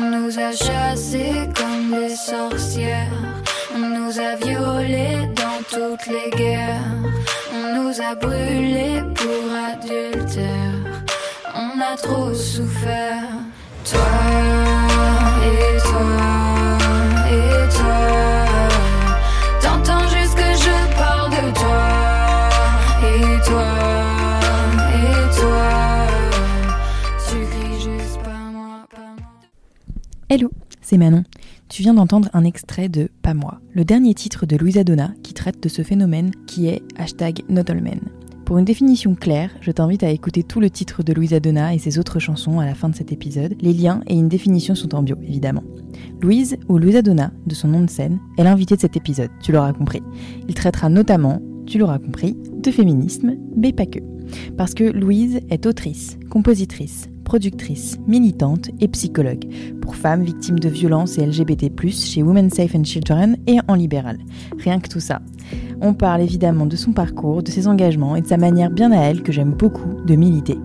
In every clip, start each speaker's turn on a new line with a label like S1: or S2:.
S1: On nous a chassés comme des sorcières. On nous a violés dans toutes les guerres. On nous a brûlés pour adultère. On a trop souffert. Toi et
S2: c'est Manon. Tu viens d'entendre un extrait de Pas moi, le dernier titre de Louisa Donna qui traite de ce phénomène qui est hashtag not all men. Pour une définition claire, je t'invite à écouter tout le titre de Louisa Donna et ses autres chansons à la fin de cet épisode. Les liens et une définition sont en bio, évidemment. Louise, ou Louisa Donna, de son nom de scène, est l'invitée de cet épisode, tu l'auras compris. Il traitera notamment, tu l'auras compris, de féminisme, mais pas que. Parce que Louise est autrice, compositrice, productrice, militante et psychologue pour femmes victimes de violences et LGBT+, chez Women Safe and Children et en libéral. Rien que tout ça. On parle évidemment de son parcours, de ses engagements et de sa manière bien à elle, que j'aime beaucoup, de militer.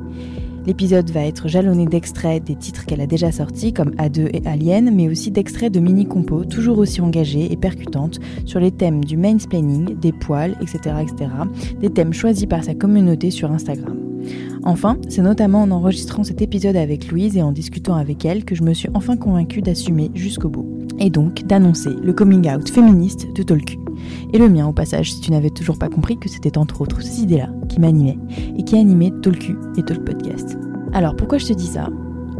S2: L'épisode va être jalonné d'extraits des titres qu'elle a déjà sortis, comme A2 et Alien, mais aussi d'extraits de mini-compos toujours aussi engagées et percutantes sur les thèmes du mansplaining, des poils, etc., etc., des thèmes choisis par sa communauté sur Instagram. Enfin, c'est notamment en enregistrant cet épisode avec Louise et en discutant avec elle que je me suis enfin convaincue d'assumer jusqu'au bout. Et donc d'annoncer le coming out féministe de Tolku. Et le mien au passage, si tu n'avais toujours pas compris que c'était entre autres ces idées-là qui m'animaient et qui animaient Tolku et Talk Podcast. Alors pourquoi je te dis ça?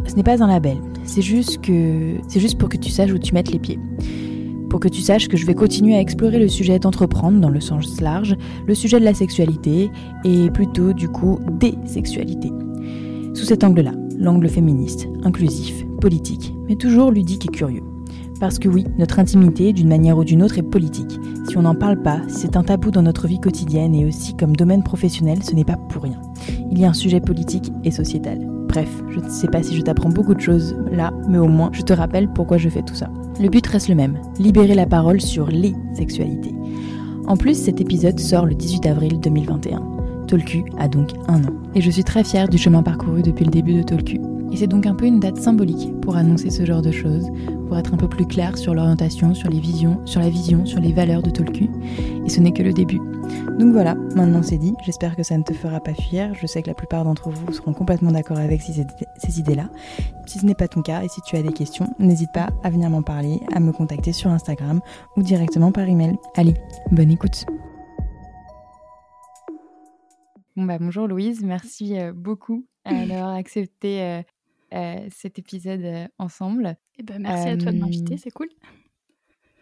S2: Ce n'est pas un label, c'est juste que c'est juste pour que tu saches où tu mettes les pieds. Pour que tu saches que je vais continuer à explorer le sujet d'entreprendre dans le sens large, le sujet de la sexualité et plutôt du coup des sexualités. Sous cet angle-là, l'angle féministe, inclusif, politique, mais toujours ludique et curieux. Parce que oui, notre intimité, d'une manière ou d'une autre, est politique. Si on n'en parle pas, c'est un tabou dans notre vie quotidienne et aussi comme domaine professionnel, ce n'est pas pour rien. Il y a un sujet politique et sociétal. Bref, je ne sais pas si je t'apprends beaucoup de choses là, mais au moins je te rappelle pourquoi je fais tout ça. Le but reste le même, libérer la parole sur les sexualités. En plus, cet épisode sort le 18 avril 2021. Tolku a donc un an. Et je suis très fière du chemin parcouru depuis le début de Tolku. Et c'est donc un peu une date symbolique pour annoncer ce genre de choses, pour être un peu plus clair sur l'orientation, sur les visions, sur la vision, sur les valeurs de Tolku. Et ce n'est que le début. Donc voilà, maintenant c'est dit, j'espère que ça ne te fera pas fuir, je sais que la plupart d'entre vous seront complètement d'accord avec ces, idées-là. Si ce n'est pas ton cas et si tu as des questions, n'hésite pas à venir m'en parler, à me contacter sur Instagram ou directement par email. Allez, bonne écoute Bon bah bonjour Louise, merci euh, beaucoup d'avoir accepté euh, cet épisode euh, ensemble.
S3: Eh ben, merci à toi de m'inviter,
S2: Euh,
S3: c'est cool.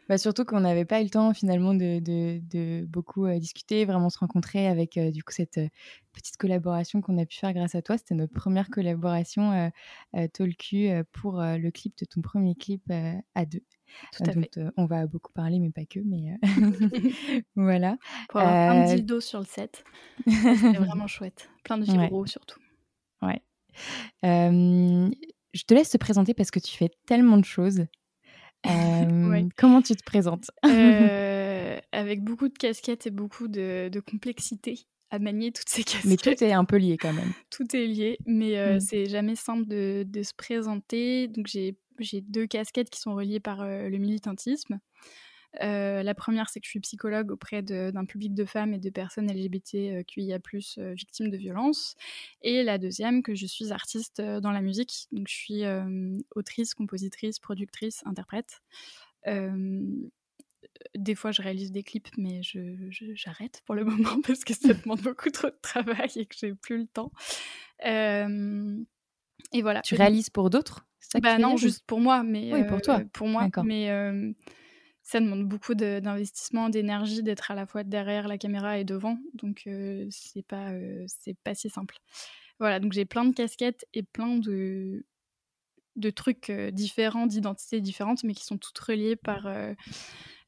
S2: Bah surtout qu'on n'avait pas eu le temps finalement de, de, de beaucoup euh, discuter, vraiment se rencontrer avec euh, du coup cette euh, petite collaboration qu'on a pu faire grâce à toi. C'était notre première collaboration euh, euh, Tolku euh, pour euh, le clip de ton premier clip euh, à deux.
S3: Tout
S2: Euh,
S3: à fait.
S2: euh, on va beaucoup parler, mais pas que. Mais euh, voilà.
S3: Pour avoir un
S2: Euh,
S3: dildo sur le set. C'était vraiment chouette. Plein de
S2: Ouais.
S3: vibros surtout.
S2: Ouais. Euh, je te laisse te présenter parce que tu fais tellement de choses. Euh,
S3: Ouais.
S2: Comment tu te présentes?
S3: Euh, avec beaucoup de casquettes et beaucoup de, de complexité à manier toutes ces casquettes.
S2: Mais tout est un peu lié quand même.
S3: Tout est lié, mais euh,
S2: Mm.
S3: c'est jamais simple de, de se présenter. Donc j'ai j'ai deux casquettes qui sont reliées par euh, le militantisme. Euh, la première, c'est que je suis psychologue auprès d'un public de femmes et de personnes LGBTQIA+, euh, victimes de violences. Et la deuxième, que je suis artiste euh, dans la musique. Donc je suis euh, autrice, compositrice, productrice, interprète. Euh, des fois, je réalise des clips, mais je- je- j'arrête pour le moment parce que ça demande beaucoup trop de travail et que j'ai plus le temps. Euh, et voilà.
S2: Tu réalises pour d'autres
S3: bah non, juste pour moi, mais
S2: Oui, pour toi.
S3: euh, pour moi,
S2: D'accord.
S3: mais euh, ça demande beaucoup d'investissement, d'énergie, d'être à la fois derrière la caméra et devant, donc euh, c'est pas euh, pas si simple. Voilà, donc j'ai plein de casquettes et plein de de trucs euh, différents, d'identités différentes, mais qui sont toutes reliées par euh,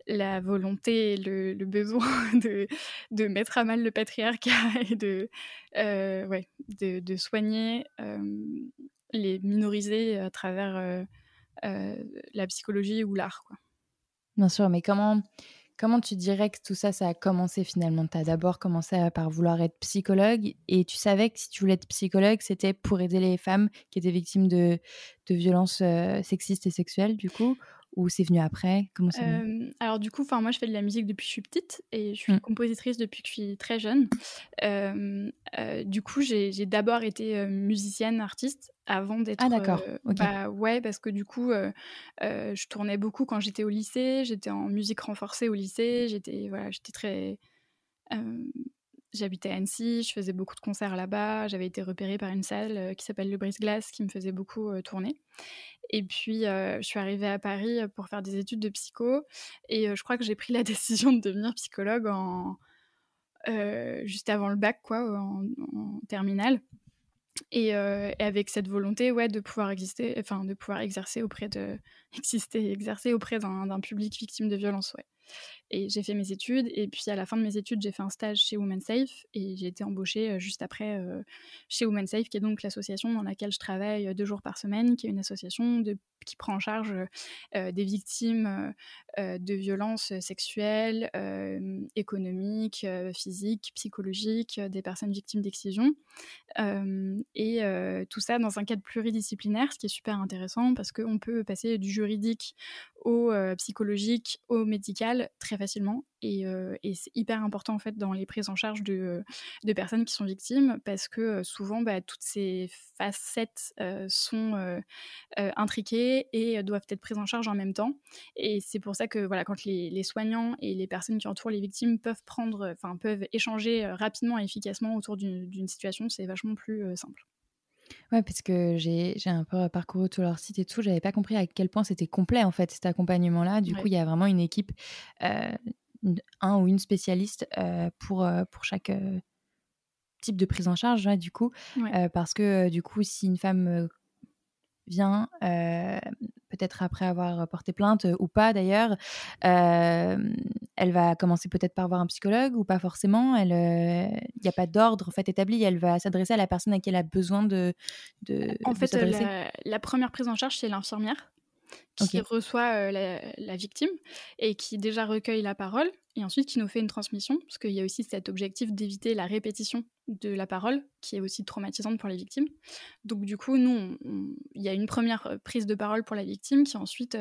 S3: la volonté et le, besoin de, de mettre à mal le patriarcat et de, ouais, de, soigner les minorisés à travers la psychologie ou l'art.
S2: Bien sûr, mais comment, comment tu dirais que tout ça, ça a commencé finalement? Tu as d'abord commencé par vouloir être psychologue et tu savais que si tu voulais être psychologue, c'était pour aider les femmes qui étaient victimes de, de violences sexistes et sexuelles, du coup? Ou c'est venu après? Comment
S3: Alors du coup, moi je fais de la musique depuis que je suis petite et je suis mmh. compositrice depuis que je suis très jeune. du coup, j'ai d'abord été musicienne, artiste avant d'être.
S2: Ah d'accord.
S3: Bah, ouais, parce que du coup, je tournais beaucoup quand j'étais au lycée. J'étais en musique renforcée au lycée. J'étais voilà, j'étais très J'habitais à Annecy, je faisais beaucoup de concerts là-bas. J'avais été repérée par une salle qui s'appelle le Brise-Glace qui me faisait beaucoup tourner. Et puis, je suis arrivée à Paris pour faire des études de psycho. Et je crois que j'ai pris la décision de devenir psychologue en, juste avant le bac, quoi, en, en terminale. Et, et, avec cette volonté, ouais, de pouvoir exister, enfin, de pouvoir exercer auprès de, exister, exercer auprès d'un public victime de violence, ouais. Et j'ai fait mes études. Et puis à la fin de mes études, j'ai fait un stage chez Women Safe. Et j'ai été embauchée euh, juste après euh, chez Women Safe, qui est donc l'association dans laquelle je travaille euh, deux jours par semaine, qui est une association qui prend en charge des victimes de violences sexuelles, économiques, physiques, psychologiques, des personnes victimes d'excision. et tout ça dans un cadre pluridisciplinaire, ce qui est super intéressant parce qu'on peut passer du juridique au psychologique, au médical très facilement. Et, c'est hyper important en fait dans les prises en charge de, de personnes qui sont victimes parce que souvent bah, toutes ces facettes sont intriquées et doivent être prises en charge en même temps. Et c'est pour ça que voilà, quand les, les, soignants et les personnes qui entourent les victimes peuvent prendre, enfin peuvent échanger rapidement et efficacement autour d'une situation, c'est vachement plus simple.
S2: Ouais, parce que j'ai un peu parcouru tout leur site et tout. J'avais pas compris à quel point c'était complet, en fait, cet accompagnement-là. Du coup, il y a vraiment une équipe, euh, un ou une spécialiste euh, pour, euh, pour chaque type de prise en charge, du coup. parce que, du coup, si une femme vient, peut-être après avoir porté plainte ou pas d'ailleurs, elle va commencer peut-être par voir un psychologue ou pas forcément. Il n'y a pas d'ordre en fait établi. Elle va s'adresser à la personne à qui elle a besoin de. de
S3: en fait, la, première prise en charge, c'est l'infirmière qui reçoit la, victime et qui déjà recueille la parole et ensuite qui nous fait une transmission, parce qu'il y a aussi cet objectif d'éviter la répétition de la parole, qui est aussi traumatisante pour les victimes. Donc du coup, nous, il y a une première prise de parole pour la victime qui ensuite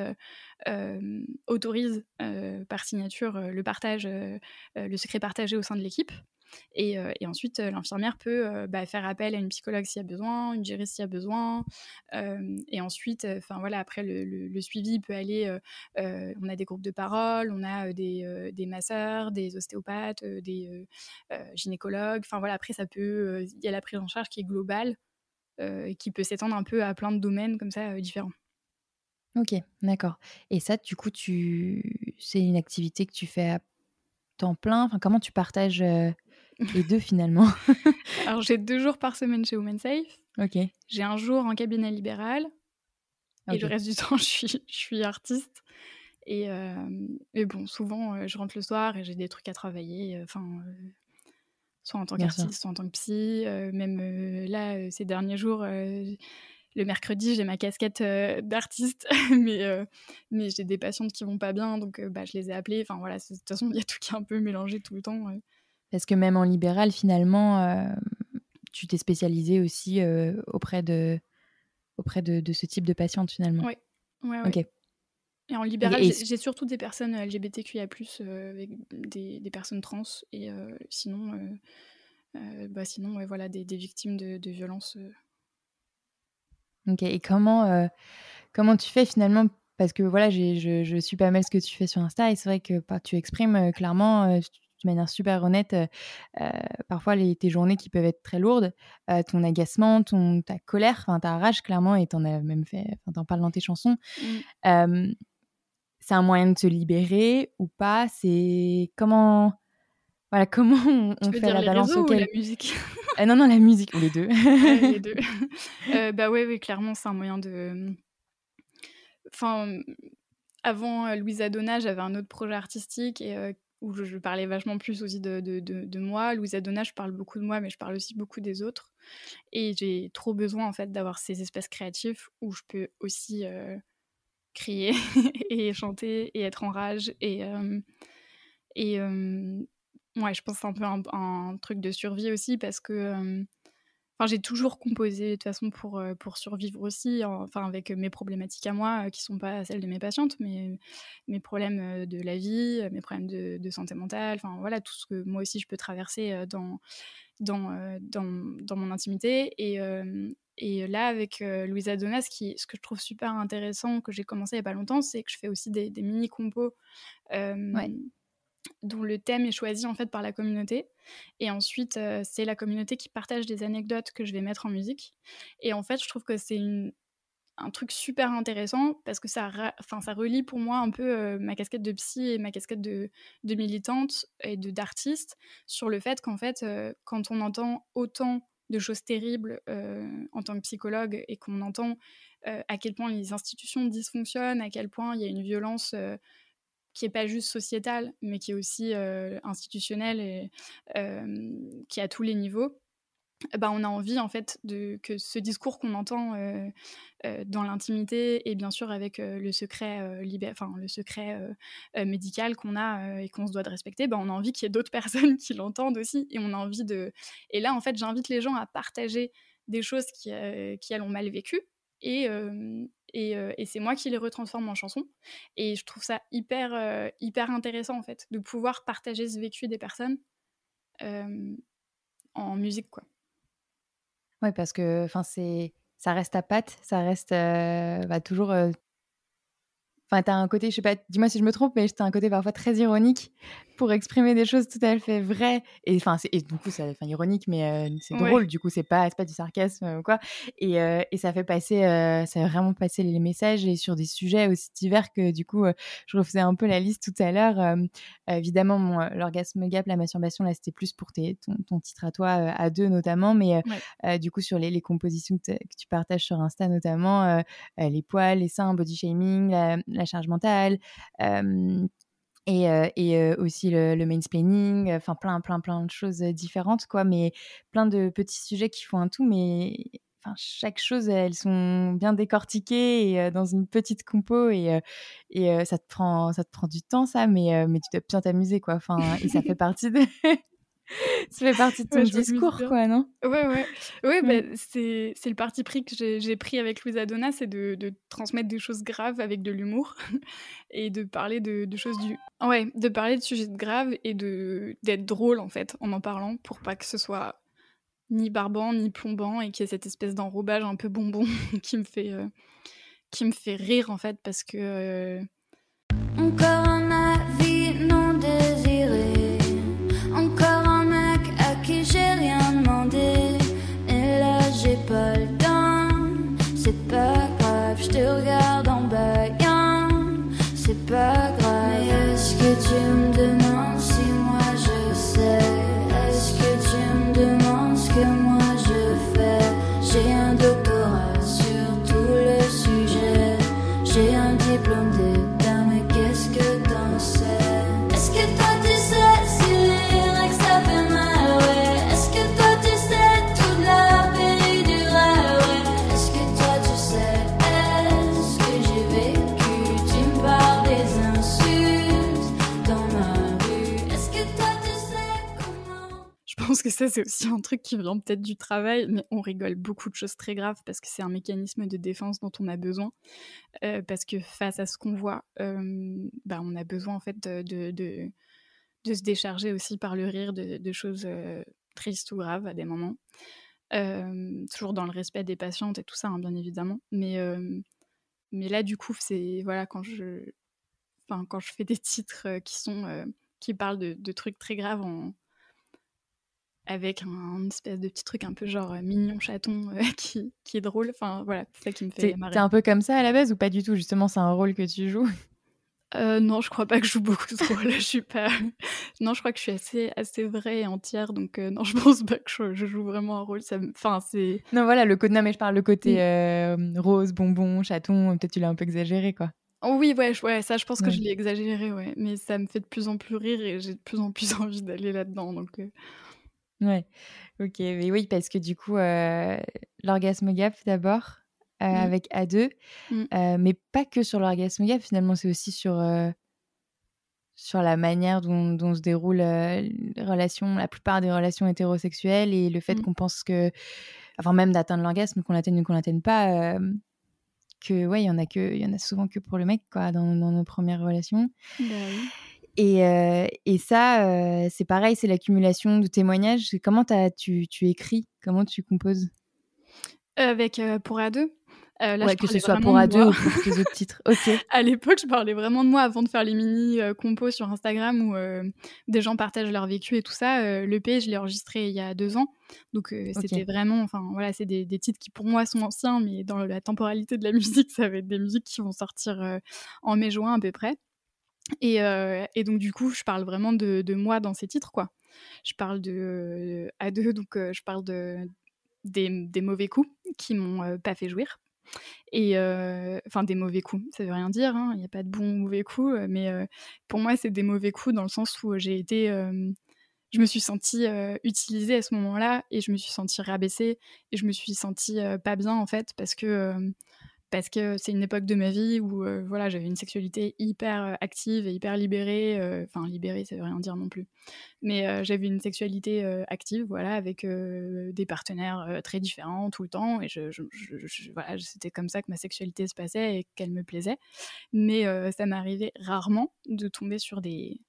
S3: autorise par signature le partage, le secret partagé au sein de l'équipe. Et, et ensuite, l'infirmière peut bah, faire appel à une psychologue s'il y a besoin, une juriste s'il y a besoin. et ensuite, enfin voilà, après le, suivi peut aller. on a des groupes de parole, on a des, des masseurs, des ostéopathes, des gynécologues. Enfin voilà, après ça peut. Il y a la prise en charge qui est globale, et qui peut s'étendre un peu à plein de domaines comme ça différents.
S2: Ok, d'accord. Et ça, du coup, tu... c'est une activité que tu fais à temps plein? Enfin, comment tu partages les deux finalement
S3: Alors j'ai deux jours par semaine chez Women Safe.
S2: Ok.
S3: J'ai un jour en cabinet libéral. Et le reste du temps, je suis, je suis artiste. Et, euh, bon, souvent, euh, je rentre le soir et j'ai des trucs à travailler. Euh, enfin, soit en tant qu'artiste, soit en tant que psy. même là, ces derniers jours, le mercredi, j'ai ma casquette d'artiste, mais, mais j'ai des patientes qui vont pas bien, donc bah, je les ai appelées. Enfin voilà, de toute façon, il y a tout qui est un peu mélangé tout le temps.
S2: Parce que même en libéral, finalement, euh, tu t'es spécialisée aussi euh, auprès, de, auprès de, ce type de patiente, finalement.
S3: Oui. Ouais, Ok. Et en libéral, j'ai surtout des personnes LGBTQIA, euh, avec des, des, personnes trans, et sinon, bah sinon voilà, des, des victimes de, de violences.
S2: Ok, et comment, comment tu fais finalement? Parce que voilà, je, je suis pas mal ce que tu fais sur Insta, et c'est vrai que bah, tu exprimes clairement de manière super honnête, parfois les, tes journées qui peuvent être très lourdes, ton agacement, ton, ta colère, ta rage clairement, et t'en as même fait, t'en parles dans tes chansons. Mmh. c'est un moyen de se libérer ou pas? C'est comment voilà, comment on, fait la balance
S3: auquel... la musique?
S2: Non, non, la musique, ou les deux.
S3: les deux. bah ouais, oui, clairement, c'est un moyen de... Enfin, avant Louisa Donna, j'avais un autre projet artistique et où je, parlais vachement plus aussi de, de, de, moi. Louisa Donna, je parle beaucoup de moi, mais je parle aussi beaucoup des autres. Et j'ai trop besoin, en fait, d'avoir ces espaces créatifs où je peux aussi euh, crier et chanter et être en rage. Et, euh, Et ouais, je pense que c'est un peu un, truc de survie aussi parce que Enfin, j'ai toujours composé de toute façon pour, pour survivre aussi, enfin avec mes problématiques à moi qui sont pas celles de mes patientes, mais mes problèmes de la vie, mes problèmes de, santé mentale, enfin voilà tout ce que moi aussi je peux traverser dans, dans, dans, dans, mon intimité. Et, et là, avec Louisa Donna, ce, que je trouve super intéressant, que j'ai commencé il n'y a pas longtemps, c'est que je fais aussi des, des mini-compos dont le thème est choisi en fait par la communauté. Et ensuite, c'est la communauté qui partage des anecdotes que je vais mettre en musique. Et en fait, je trouve que c'est un truc super intéressant parce que ça, enfin, ça relie pour moi un peu ma casquette de psy et ma casquette de, de militante et d'artiste sur le fait qu'en fait, quand on entend autant de choses terribles en tant que psychologue et qu'on entend à quel point les institutions dysfonctionnent, à quel point il y a une violence qui est pas juste sociétale, mais qui est aussi institutionnelle et qui est à tous les niveaux. Bah, on a envie en fait de, que ce discours qu'on entend dans l'intimité et bien sûr avec le secret, enfin, le secret médical qu'on a et qu'on se doit de respecter, bah, on a envie qu'il y ait d'autres personnes qui l'entendent aussi et on a envie de... Et là en fait j'invite les gens à partager des choses qui, qui elles ont mal vécues et, et, c'est moi qui les retransforme en chansons. Et je trouve ça hyper, hyper intéressant en fait de pouvoir partager ce vécu des personnes en musique quoi.
S2: Oui, parce que ça reste à patte, ça reste bah, toujours Enfin, t'as un côté, je sais pas, dis-moi si je me trompe, mais t'as un côté parfois très ironique pour exprimer des choses tout à fait vraies. Et enfin, et du coup, c'est enfin, ironique, mais euh, c'est drôle. Du coup, c'est pas, pas du sarcasme ou quoi. Et, euh, et, ça fait passer, euh, ça fait vraiment passer les messages et sur des sujets aussi divers que du coup, je refaisais un peu la liste tout à l'heure. évidemment, l'orgasme gap, la masturbation, là, c'était plus pour tes, ton, titre à toi, à deux notamment, mais du coup, sur les, les compositions que, tu partages sur Insta notamment, les poils, les seins, body shaming, la, charge mentale et, et aussi le, le mansplaining, enfin plein, plein, plein de choses différentes, quoi, mais plein de petits sujets qui font un tout, mais enfin, chaque chose, elles sont bien décortiquées et, dans une petite compo et, et ça, te prend, ça te prend du temps, ça, mais, mais tu dois bien t'amuser, quoi, enfin, et ça fait partie de... ça fait partie de ton discours, quoi, non?
S3: Ouais, ouais. Ouais, bah, c'est, c'est le parti pris que j'ai, pris avec Louisa Donna, c'est de, de, transmettre des choses graves avec de l'humour et de parler de, de, choses du. Ouais, de parler de sujets graves et de, d'être drôle, en fait, en en parlant, pour pas que ce soit ni barbant, ni plombant et qu'il y ait cette espèce d'enrobage un peu bonbon qui me fait. Euh, qui me fait rire, en fait, parce que. Euh...
S1: Encore
S3: que ça, c'est aussi un truc qui vient peut-être du travail, mais on rigole beaucoup de choses très graves parce que c'est un mécanisme de défense dont on a besoin. Euh, parce que face à ce qu'on voit, euh, bah, on a besoin en fait de, de, se décharger aussi par le rire de, choses euh, tristes ou graves à des moments. toujours dans le respect des patientes et tout ça, hein, bien évidemment. Mais, mais là, du coup, c'est voilà, quand je, quand je fais des titres qui sont qui parlent de, trucs très graves avec un, espèce de petit truc un peu genre euh, mignon chaton euh, qui, qui, est drôle. Enfin voilà, c'est ça qui me fait marrer.
S2: T'es un peu comme ça à la base ou pas du tout? Justement, c'est un rôle que tu joues?
S3: Euh, non, je crois pas que je joue beaucoup de rôles. je suis pas. Non, je crois que je suis assez, assez vraie et entière, donc non, je pense pas que je, joue vraiment un rôle. Ça, enfin, c'est.
S2: Non, voilà, le côté. Non, mais je parle le côté rose, bonbon, chaton. Peut-être tu l'as un peu exagéré, quoi.
S3: Oh oui, ouais, ouais, ça, je pense que je l'ai exagéré, ouais. Mais ça me fait de plus en plus rire et j'ai de plus en plus envie d'aller là-dedans, donc.
S2: Ouais, ok. Mais oui, parce que du coup, euh, l'orgasme gap d'abord, euh, mmh. avec A2, mmh. euh, mais pas que sur l'orgasme gap, finalement, c'est aussi sur sur la manière dont, se déroulent les relations, la plupart des relations hétérosexuelles et le fait mmh. qu'on pense que, avant même d'atteindre l'orgasme, qu'on l'atteigne ou qu'on l'atteigne pas, que ouais, il y en a que, il y en a souvent que pour le mec quoi, dans, nos premières relations. Bah et, et, ça, c'est pareil, c'est l'accumulation de témoignages. Comment as, tu, tu écris? Comment tu composes?
S3: Avec pour à deux
S2: euh, que ce soit pour ado ou pour tes autres titres. Ok.
S3: à l'époque, je parlais vraiment de moi avant de faire les mini euh, compos sur Instagram où euh, des gens partagent leur vécu et tout ça. le P, je l'ai enregistré il y a deux ans. Donc c'était vraiment, enfin voilà, c'est des, titres qui pour moi sont anciens, mais dans la temporalité de la musique, ça va être des musiques qui vont sortir en mai-juin à peu près. Et, et, donc du coup, je parle vraiment de, moi dans ces titres, quoi. Je parle de à deux, donc je parle de des, mauvais coups qui m'ont pas fait jouir et enfin, des mauvais coups, ça veut rien dire, hein, il n'y a pas de bons ou mauvais coups, mais pour moi, c'est des mauvais coups dans le sens où j'ai été. je me suis sentie utilisée à ce moment-là et je me suis sentie rabaissée et je me suis sentie pas bien en fait parce que parce que c'est une époque de ma vie où euh, voilà, j'avais une sexualité hyper euh, active et hyper libérée. Euh, enfin, libérée, ça veut rien dire non plus. Mais j'avais une sexualité active, voilà, avec des partenaires très différents tout le temps. Et voilà, c'était comme ça que ma sexualité se passait et qu'elle me plaisait. Mais ça m'arrivait rarement de tomber sur des,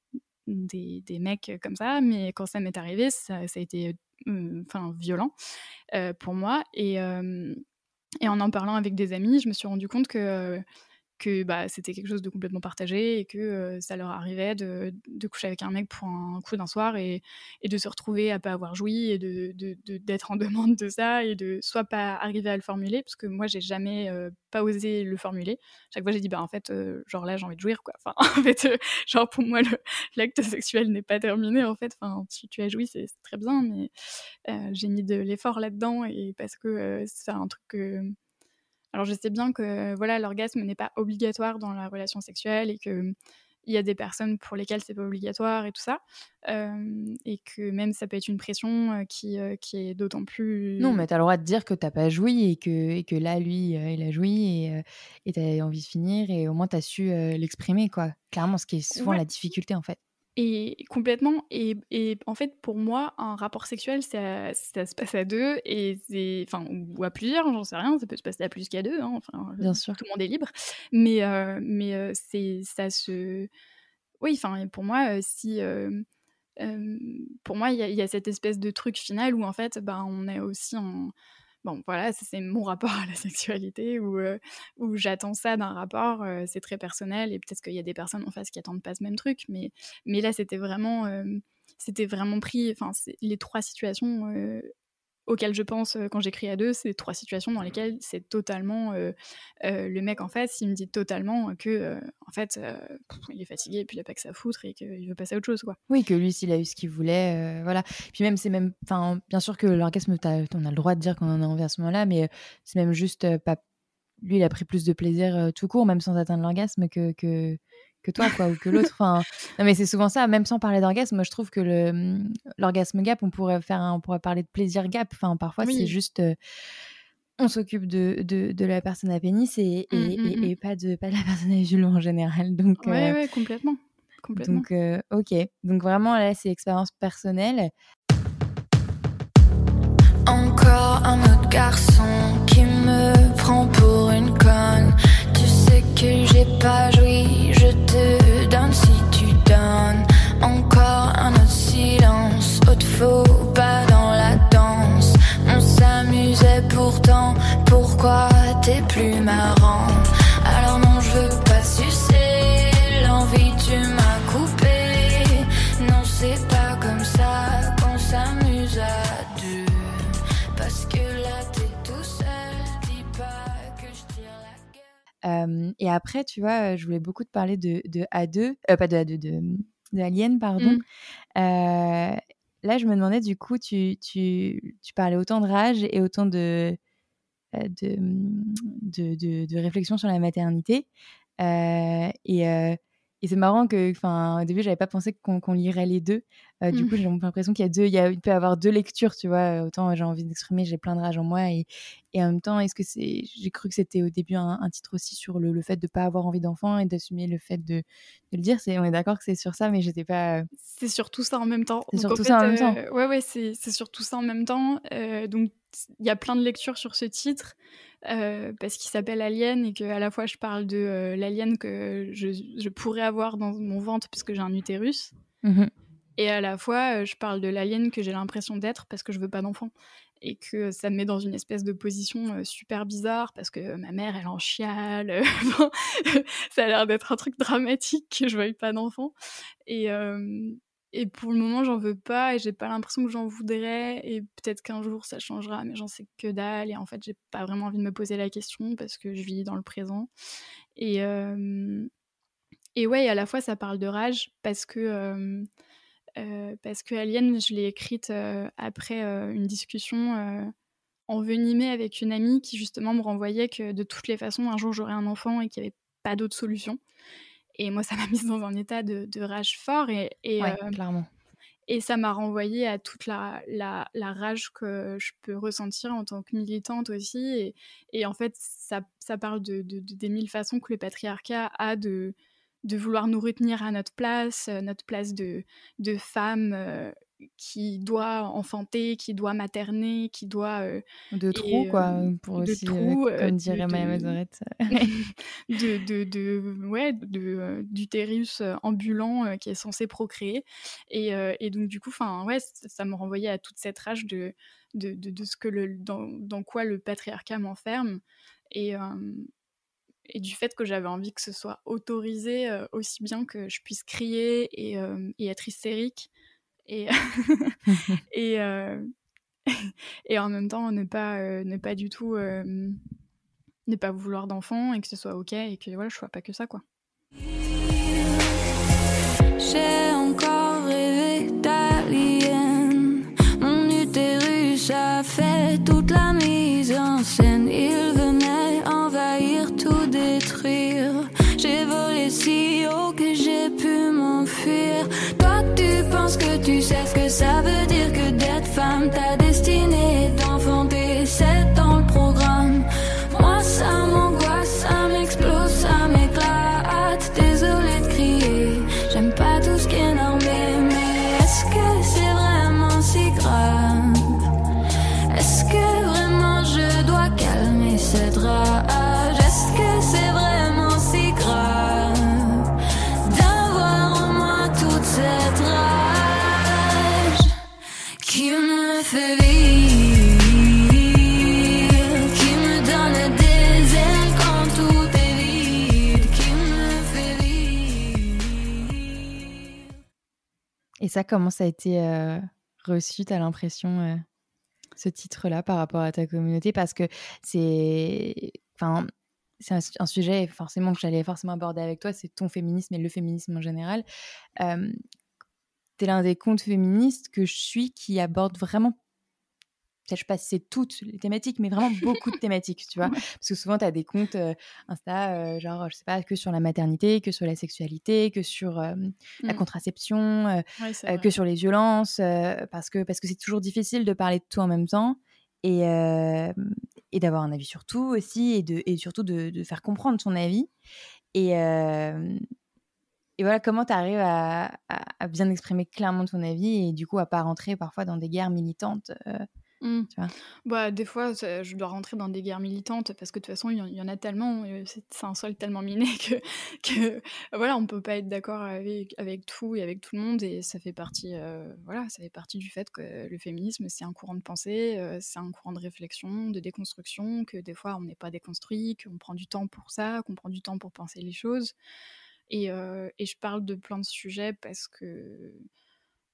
S3: des, mecs comme ça. Mais quand ça m'est arrivé, ça, ça, a été enfin violent pour moi. Et et en en parlant avec des amis, je me suis rendu compte que que bah, c'était quelque chose de complètement partagé et que ça leur arrivait de, de, coucher avec un mec pour un coup d'un soir et, de se retrouver à pas avoir joui et d'être de, en demande de ça et de soit pas arriver à le formuler parce que moi j'ai jamais pas osé le formuler. Chaque fois j'ai dit bah en fait genre là j'ai envie de jouir quoi. Enfin en fait genre pour moi l'acte sexuel n'est pas terminé en fait. Enfin tu, tu as joui c'est très bien mais j'ai mis de l'effort là-dedans et parce que c'est un truc que alors je sais bien que voilà l'orgasme n'est pas obligatoire dans la relation sexuelle et que il y a des personnes pour lesquelles c'est pas obligatoire et tout ça, et que même ça peut être une pression qui, qui est d'autant plus.
S2: Non, mais tu as le droit de dire que t'as pas joui et que, et que là, lui, il a joui et tu as envie de finir et au moins tu as su l'exprimer, quoi. Clairement, ce qui est souvent la difficulté en fait.
S3: Et complètement. Et, et, en fait, pour moi, un rapport sexuel, ça, ça se passe à deux, et c'est, enfin, ou à plusieurs, j'en sais rien, ça peut se passer à plus qu'à deux, hein, enfin,
S2: Bien sûr.
S3: tout le monde est libre. Mais, euh, mais euh, c'est, ça se. Oui, enfin, pour moi, euh, si. pour moi, il y, y, a cette espèce de truc final où, en fait, bah, on est aussi en bon, voilà, c'est mon rapport à la sexualité où, euh, où j'attends ça d'un rapport. Euh, c'est très personnel et peut-être qu'il y a des personnes en face qui attendent pas ce même truc, mais, mais là, c'était vraiment, euh, c'était vraiment pris. Enfin, les trois situations auxquelles je pense quand j'écris à deux, c'est trois situations dans lesquelles c'est totalement le mec en face, il me dit totalement que en fait il est fatigué et puis il a pas que ça à foutre et qu'il veut passer à autre chose quoi.
S2: Oui, que lui s'il a eu ce qu'il voulait, voilà. Puis même c'est même, enfin bien sûr que l'orgasme, on a le droit de dire qu'on en a envie à ce moment-là, mais c'est même juste pas lui, il a pris plus de plaisir tout court, même sans atteindre l'orgasme, que, que, que toi, quoi, ou que l'autre. Enfin, non, mais c'est souvent ça, même sans parler d'orgasme. Moi, je trouve que le, l'orgasme gap, on pourrait faire, on pourrait parler de plaisir gap. Enfin, parfois, c'est juste, euh, on s'occupe de, de, de, la personne à pénis et, et, mmh, mmh, mmh. pas de pas de la personne à vulve en général. Donc,
S3: oui, euh, complètement. complètement.
S2: Donc, euh, ok. Donc vraiment, là, c'est expérience personnelle.
S1: Encore un autre garçon qui me prend pour une conne.
S2: Euh, et après, tu vois, je voulais beaucoup te parler de, de A2, euh, pas de A2, de, de Alien, pardon.
S3: Mmh.
S2: Euh, là, je me demandais, du coup, tu, tu, tu, parlais autant de rage et autant de, euh, de, de, de, de réflexion sur la maternité. Et, et c'est marrant que, enfin, au début, j'avais pas pensé qu'on lirait les deux. Euh, du mmh. coup, j'ai l'impression qu'il y a deux, il, y a, il peut y avoir deux lectures, tu vois. Autant j'ai envie d'exprimer, j'ai plein de rage en moi, et, et en même temps, est-ce que c'est, j'ai cru que c'était au début un, titre aussi sur le, le fait de pas avoir envie d'enfant et d'assumer le fait de, de, le dire? C'est, on est d'accord que c'est sur ça, mais j'étais pas.
S3: C'est sur tout ça en même temps.
S2: C'est sur tout ça en même temps.
S3: ouais, ouais, c'est, c'est sur tout ça en même temps. donc il y a plein de lectures sur ce titre. Euh, parce qu'il s'appelle Alien et que à la fois je parle de euh, l'alien que je, je, pourrais avoir dans mon ventre puisque j'ai un utérus, mmh et à la fois euh, je parle de l'alien que j'ai l'impression d'être parce que je veux pas d'enfant et que ça me met dans une espèce de position super bizarre parce que ma mère elle en chiale, ça a l'air d'être un truc dramatique que je veuille pas d'enfant et et pour le moment, j'en veux pas et j'ai pas l'impression que j'en voudrais. Et peut-être qu'un jour ça changera, mais j'en sais que dalle. Et en fait, j'ai pas vraiment envie de me poser la question parce que je vis dans le présent. Et, et ouais, à la fois ça parle de rage parce que, parce que Alien, je l'ai écrite après une discussion envenimée avec une amie qui justement me renvoyait que de toutes les façons, un jour j'aurais un enfant et qu'il n'y avait pas d'autre solution. Et moi, ça m'a mise dans un état de, rage fort. Et, et,
S2: euh, clairement.
S3: et ça m'a renvoyé à toute la, la, la, rage que je peux ressentir en tant que militante aussi. Et, et en fait, ça, ça parle de, de, des mille façons que le patriarcat a de, de vouloir nous retenir à notre place, euh, notre place de, de femme euh, qui doit enfanter, qui doit materner, qui doit...
S2: Euh, de trou, quoi, pour de aussi, euh, comme dirait Maya Mazorette.
S3: de, de, de, ouais, d'utérus ambulant qui est censé procréer. Et, et donc, du coup, ouais, ça me renvoyait à toute cette rage de, de, de, ce que le, dans, dans quoi le patriarcat m'enferme. Et, et du fait que j'avais envie que ce soit autorisé aussi bien que je puisse crier et, et être hystérique et, et, euh, et en même temps ne pas, euh, ne pas du tout euh, ne pas vouloir d'enfant et que ce soit ok et que voilà, je sois pas que ça quoi.
S1: J'ai encore rêvé d'alien. Mon utérus a fait toute la mise en scène. Que tu sais ce que ça veut dire que d'être femme, ta destinée ça,
S2: comment ça a été reçu, t'as l'impression, euh, ce titre-là par rapport à ta communauté? Parce que c'est. Enfin, c'est un, sujet forcément que j'allais forcément aborder avec toi, c'est ton féminisme et le féminisme en général. Euh, tu es l'un des comptes féministes que je suis qui aborde vraiment je sais pas si c'est toutes les thématiques, mais vraiment beaucoup de thématiques, tu vois? Parce que souvent, tu as des comptes euh, Insta, euh, genre, je sais pas, que sur la maternité, que sur la sexualité, que sur euh, la mmh. contraception, que sur les violences, parce que parce que c'est toujours difficile de parler de tout en même temps et, et d'avoir un avis sur tout aussi, et, de, et surtout de, de faire comprendre son avis. Et, et voilà, comment tu arrives à, bien exprimer clairement ton avis et du coup à pas rentrer parfois dans des guerres militantes
S3: mmh. tu vois? Bah, Des fois, je dois rentrer dans des guerres militantes parce que de toute façon, il y, en a tellement, euh, c'est un sol tellement miné que, que voilà, on peut pas être d'accord avec, avec tout et avec tout le monde et ça fait partie, euh, voilà, ça fait partie du fait que le féminisme, c'est un courant de pensée, c'est un courant de réflexion, de déconstruction, que des fois, on n'est pas déconstruit, qu'on prend du temps pour ça, qu'on prend du temps pour penser les choses. Et, et, je parle de plein de sujets parce que,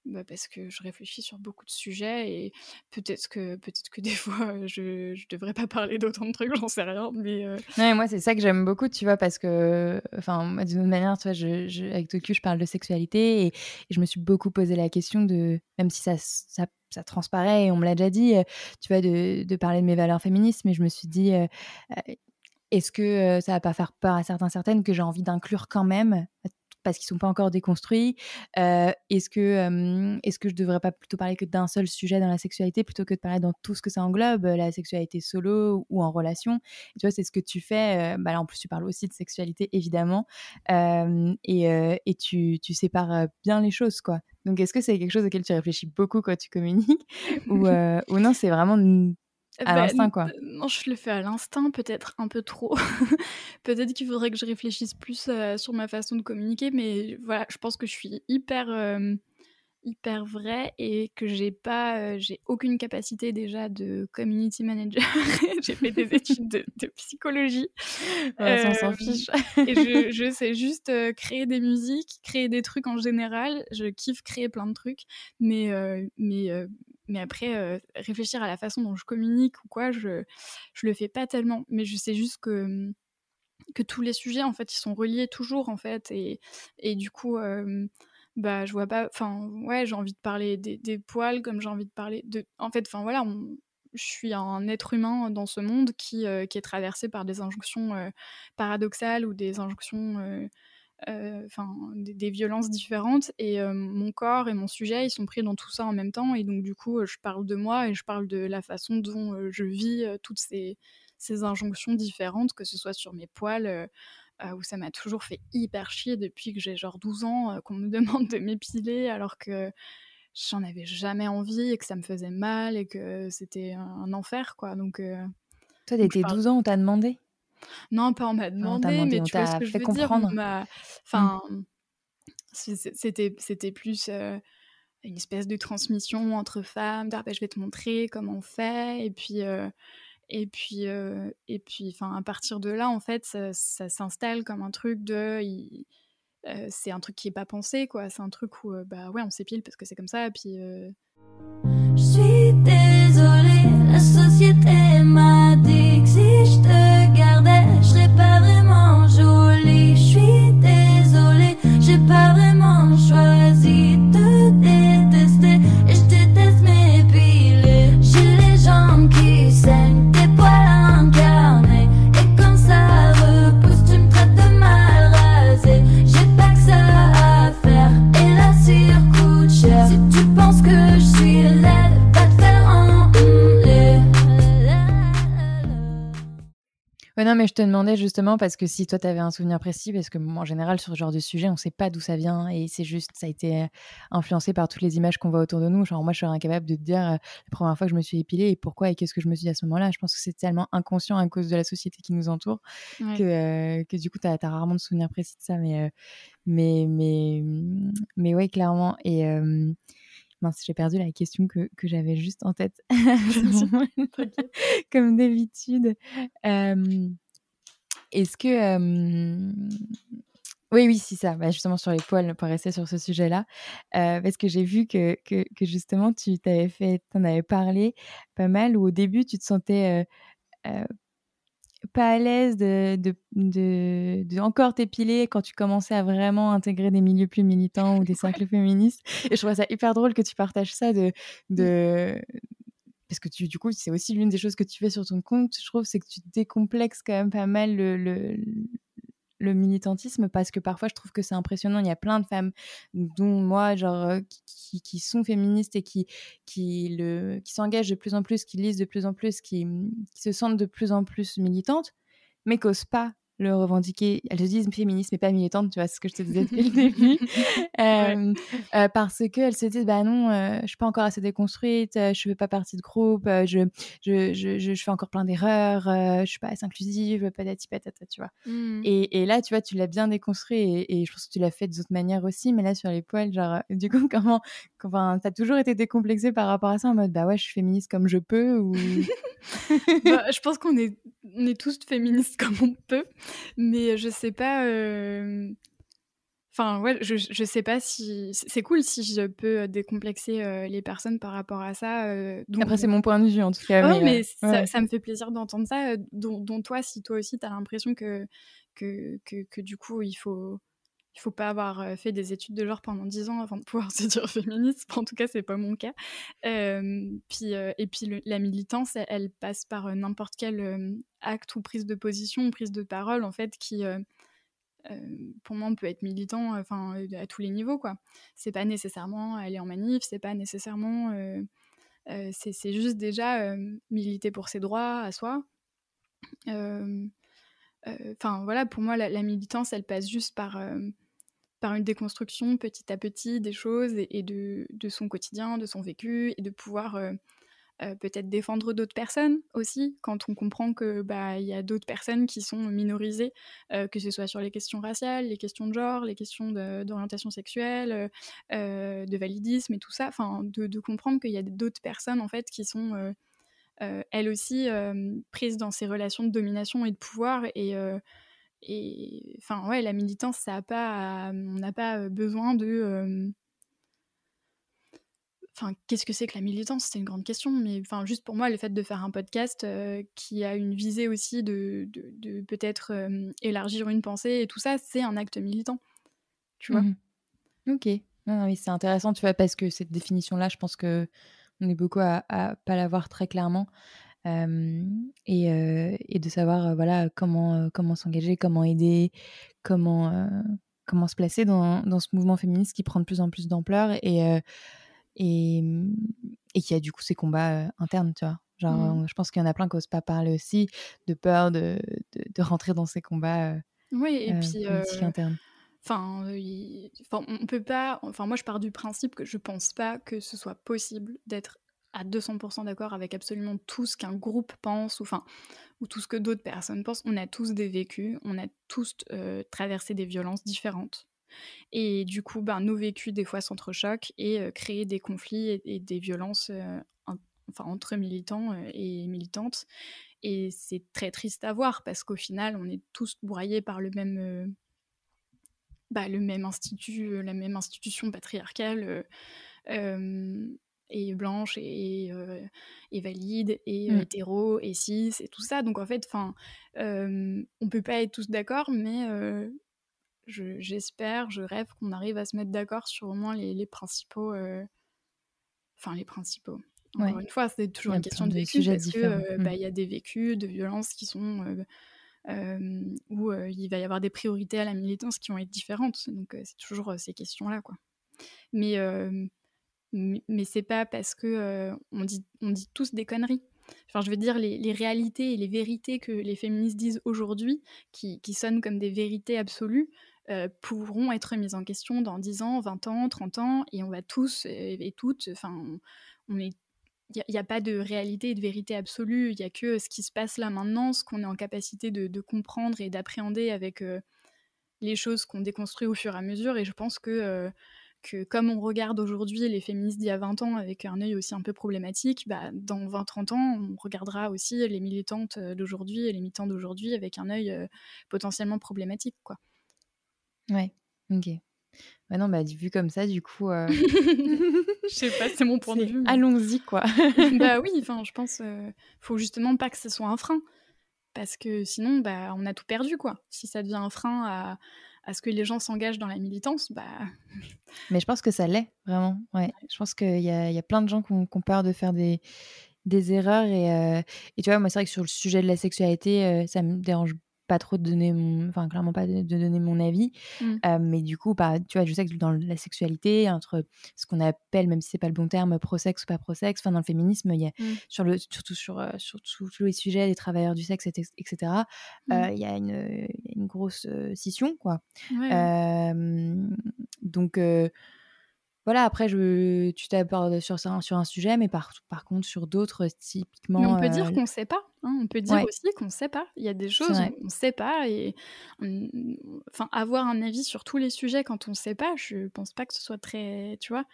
S3: bah parce que je réfléchis sur beaucoup de sujets et peut-être que, peut-être que des fois je ne devrais pas parler d'autant de trucs, j'en sais rien. Mais
S2: non, moi, c'est ça que j'aime beaucoup, tu vois, parce que, enfin, d'une manière, tu vois, je, je, avec Toku, je parle de sexualité et, je me suis beaucoup posé la question de, même si ça, ça, ça transparaît et on me l'a déjà dit, tu vois, de, de, parler de mes valeurs féministes, mais je me suis dit, est-ce que ça va pas faire peur à certains certaines que j'ai envie d'inclure quand même? Parce qu'ils sont pas encore déconstruits Est-ce que, est-ce que je devrais pas plutôt parler que d'un seul sujet dans la sexualité plutôt que de parler dans tout ce que ça englobe, la sexualité solo ou en relation? Tu vois, c'est ce que tu fais. bah là, en plus, tu parles aussi de sexualité, évidemment, et, et tu, tu, sépares bien les choses, quoi. Donc, est-ce que c'est quelque chose auquel tu réfléchis beaucoup quand tu communiques? Ou, ou non, c'est vraiment à bah, l'instinct, quoi.
S3: Non, je le fais à l'instinct, peut-être un peu trop. peut-être qu'il faudrait que je réfléchisse plus sur ma façon de communiquer, mais voilà, je pense que je suis hyper hyper vrai et que j'ai pas j'ai aucune capacité déjà de community manager j'ai fait des études de, psychologie
S2: ouais, on s'en fiche
S3: et je, je, sais juste créer des musiques créer des trucs en général je kiffe créer plein de trucs mais mais mais après, euh, réfléchir à la façon dont je communique ou quoi, je, je le fais pas tellement. Mais je sais juste que, mmh, que tous les sujets, en fait, ils sont reliés toujours, en fait. Et, et du coup, euh, bah, je vois pas. Enfin, ouais, j'ai envie de parler des, poils comme j'ai envie de parler de. En fait, enfin, voilà, je suis un être humain dans ce monde qui, euh, qui est traversé par des injonctions paradoxales ou des injonctions euh, enfin des, violences différentes et euh, mon corps et mon sujet ils sont pris dans tout ça en même temps et donc du coup je parle de moi et je parle de la façon dont euh, je vis toutes ces, ces, injonctions différentes que ce soit sur mes poils où ça m'a toujours fait hyper chier depuis que j'ai genre 12 ans qu'on me demande de m'épiler alors que j'en avais jamais envie et que ça me faisait mal et que c'était un, enfer quoi. Donc
S2: toi dès tes 12 ans on t'a demandé?
S3: Non, pas on m'a demandé, mais tu vois ce que je veux comprendre. dire. Mmh. Enfin, c'était c'était plus une espèce de transmission entre femmes. bah, je vais te montrer comment on fait, et puis. et puis, et puis, enfin, à partir de là, en fait, ça, s'installe comme un truc de, c'est un truc qui est pas pensé, quoi. C'est un truc où, bah ouais, on s'épile parce que c'est comme ça. Et puis. Je suis désolée, la société mais je te demandais justement parce que si toi, tu avais un souvenir précis, parce que en général, sur ce genre de sujet, on ne sait pas d'où ça vient et c'est juste, ça a été influencé par toutes les images qu'on voit autour de nous. Genre, moi, je suis incapable de te dire euh, la première fois que je me suis épilée et pourquoi et qu'est-ce que je me suis dit à ce moment-là. Je pense que c'est tellement inconscient à cause de la société qui nous entoure que, euh, que, du coup, tu as, rarement de souvenirs précis de ça. Mais, euh, mais, mais, mais ouais, clairement. Et. Mince, j'ai perdu la question que, que j'avais juste en tête. Comme d'habitude. Est-ce que. Oui, oui, c'est ça. Bah, justement, sur les poils, pour rester sur ce sujet-là. parce que j'ai vu que, que, que, justement, tu t'avais fait, en avais parlé pas mal, où au début, tu te sentais pas à l'aise de, de, de, encore t'épiler quand tu commençais à vraiment intégrer des milieux plus militants ou des cercles féministes. Et je trouve ça hyper drôle que tu partages ça de, de parce que tu, du coup, c'est aussi l'une des choses que tu fais sur ton compte, je trouve, c'est que tu décomplexes quand même pas mal le, le, militantisme parce que parfois je trouve que c'est impressionnant. Il y a plein de femmes, dont moi, genre, euh, qui, qui sont féministes et qui, qui, le, qui s'engagent de plus en plus, qui lisent de plus en plus, qui, qui se sentent de plus en plus militantes, mais qu'osent pas le revendiquer. Elles se disent féministes, mais pas militantes, tu vois, c'est ce que je te disais depuis le début. euh, euh, parce qu'elles se disent, bah non, euh, je suis pas encore assez déconstruite, euh, je fais pas partie de groupe, euh, je, je, je, je, fais encore plein d'erreurs, je suis pas assez inclusive, patati patata, tu vois. Mmh. Et, et, là, tu vois, tu l'as bien déconstruit et, et, je pense que tu l'as fait d'autres manières aussi, mais là, sur les poils, genre, du coup, comment, enfin, t'as toujours été décomplexée par rapport à ça en mode, bah ouais, je suis féministe comme je peux ou. bah, je pense qu'on est, on est tous féministes comme on peut. Mais je sais pas. Enfin, ouais, je, je sais pas si. C'est cool si je peux décomplexer les personnes par rapport à ça.
S2: Donc... Après, c'est mon point de vue en tout cas.
S3: Oh, mais, ça, ça, me fait plaisir d'entendre ça. Dont, dont, toi, si toi aussi, tu as l'impression que, que, que, que, du coup, il faut il faut pas avoir fait des études de genre pendant 10 ans avant de pouvoir se dire féministe. En tout cas, c'est pas mon cas. puis, et puis la militance, elle, passe par n'importe quel acte ou prise de position, prise de parole, en fait, qui, pour moi, peut être militant enfin, à tous les niveaux. quoi. C'est pas nécessairement aller en manif, c'est pas nécessairement. c'est juste déjà militer pour ses droits à soi. Enfin, voilà, pour moi, la, militance, elle passe juste par, par une déconstruction petit à petit des choses et, de, de, son quotidien, de son vécu, et de pouvoir euh, peut-être défendre d'autres personnes aussi, quand on comprend que bah y a d'autres personnes qui sont minorisées, euh, que ce soit sur les questions raciales, les questions de genre, les questions d'orientation sexuelle, euh, de validisme et tout ça, enfin de, comprendre qu'il y a d'autres personnes en fait qui sont elles aussi prises dans ces relations de domination et de pouvoir et enfin ouais la militance ça a pas on n'a pas besoin de Enfin, qu'est-ce que c'est que la militance? C'est une grande question, mais enfin, juste pour moi, le fait de faire un podcast euh, qui a une visée aussi de, de, peut-être euh, élargir une pensée et tout ça, c'est un acte militant. Tu vois
S2: mmh Ok. oui, c'est intéressant, tu vois, parce que cette définition-là, je pense que on est beaucoup à, à pas l'avoir très clairement. Euh, et, et, de savoir voilà comment comment s'engager, comment aider, comment comment se placer dans, dans, ce mouvement féministe qui prend de plus en plus d'ampleur et et, mmh, et qui a du coup ces combats internes, tu vois. Genre, mmh. je pense qu'il y en a plein qui n'osent pas parler aussi, de peur de, de, rentrer dans ces combats
S3: oui, et puis, internes. Enfin, on peut pas. Enfin, moi, je pars du principe que je pense pas que ce soit possible d'être à 200% d'accord avec absolument tout ce qu'un groupe pense ou, enfin, ou tout ce que d'autres personnes pensent. On a tous des vécus, on a tous traversé des violences différentes. Et du coup, ben, nos vécus, des fois, s'entrechoquent et euh, créent des conflits et, des violences euh, enfin, entre militants euh, et militantes. Et c'est très triste à voir parce qu'au final, on est tous broyés par le même, bah, le même institut, la même institution patriarcale et blanche et, et, valide et mmh. hétéro et cis et tout ça. Donc en fait, enfin, on peut pas être tous d'accord, mais j'espère, je, rêve qu'on arrive à se mettre d'accord sur au moins les, principaux. Euh, enfin, les principaux. Encore une fois, c'est toujours une question de vécu parce qu'il euh, bah, y a des vécus de violence qui sont. Où il va y avoir des priorités à la militance qui vont être différentes. Donc, c'est toujours ces questions-là, quoi. Mais, mais c'est pas parce que on, dit, on dit tous des conneries. Enfin, je veux dire, les, réalités et les vérités que les féministes disent aujourd'hui, qui, qui, sonnent comme des vérités absolues, pourront être mises en question dans 10 ans, 20 ans, 30 ans, et on va tous et, toutes, enfin, on est il n'y a, pas de réalité et de vérité absolue, il n'y a que ce qui se passe là maintenant, ce qu'on est en capacité de, comprendre et d'appréhender avec euh, les choses qu'on déconstruit au fur et à mesure. Et je pense que, euh, que comme on regarde aujourd'hui les féministes d'il y a 20 ans avec un œil aussi un peu problématique, bah, dans 20-30 ans, on regardera aussi les militantes d'aujourd'hui et les militants d'aujourd'hui avec un œil potentiellement problématique. quoi.
S2: Ouais, ok. Bah non, bah vu comme ça, du coup. Euh...
S3: Je sais pas, c'est mon point de vue.
S2: Allons-y, quoi.
S3: bah oui, enfin, je pense, euh, faut justement pas que ce soit un frein, parce que sinon, bah, on a tout perdu, quoi. Si ça devient un frein à, à ce que les gens s'engagent dans la militance, bah.
S2: Mais je pense que ça l'est, vraiment. Ouais. Je pense qu'il y a, y a plein de gens qui ont, peur de faire des, des erreurs et, euh, et tu vois, moi, c'est vrai que sur le sujet de la sexualité, euh, ça me dérange pas trop de donner mon, enfin clairement pas de, donner mon avis, mmh. euh, mais du coup, bah, tu vois, je sais que dans la sexualité, entre ce qu'on appelle, même si c'est pas le bon terme, pro-sexe ou pas pro-sexe, enfin dans le féminisme, il y a mmh. sur le, surtout sur, euh, sur, tous les sujets des travailleurs du sexe, etc. Euh, mmh. il y a une, une grosse scission, quoi. donc voilà, après, je, tu t'abordes sur, sur un sujet, mais par, par contre, sur d'autres, typiquement. Mais
S3: on peut dire euh, qu'on ne sait pas. Hein, on peut dire aussi qu'on ne sait pas. Il y a des choses on ne sait pas. Et enfin, avoir un avis sur tous les sujets quand on ne sait pas, je ne pense pas que ce soit très. Tu vois?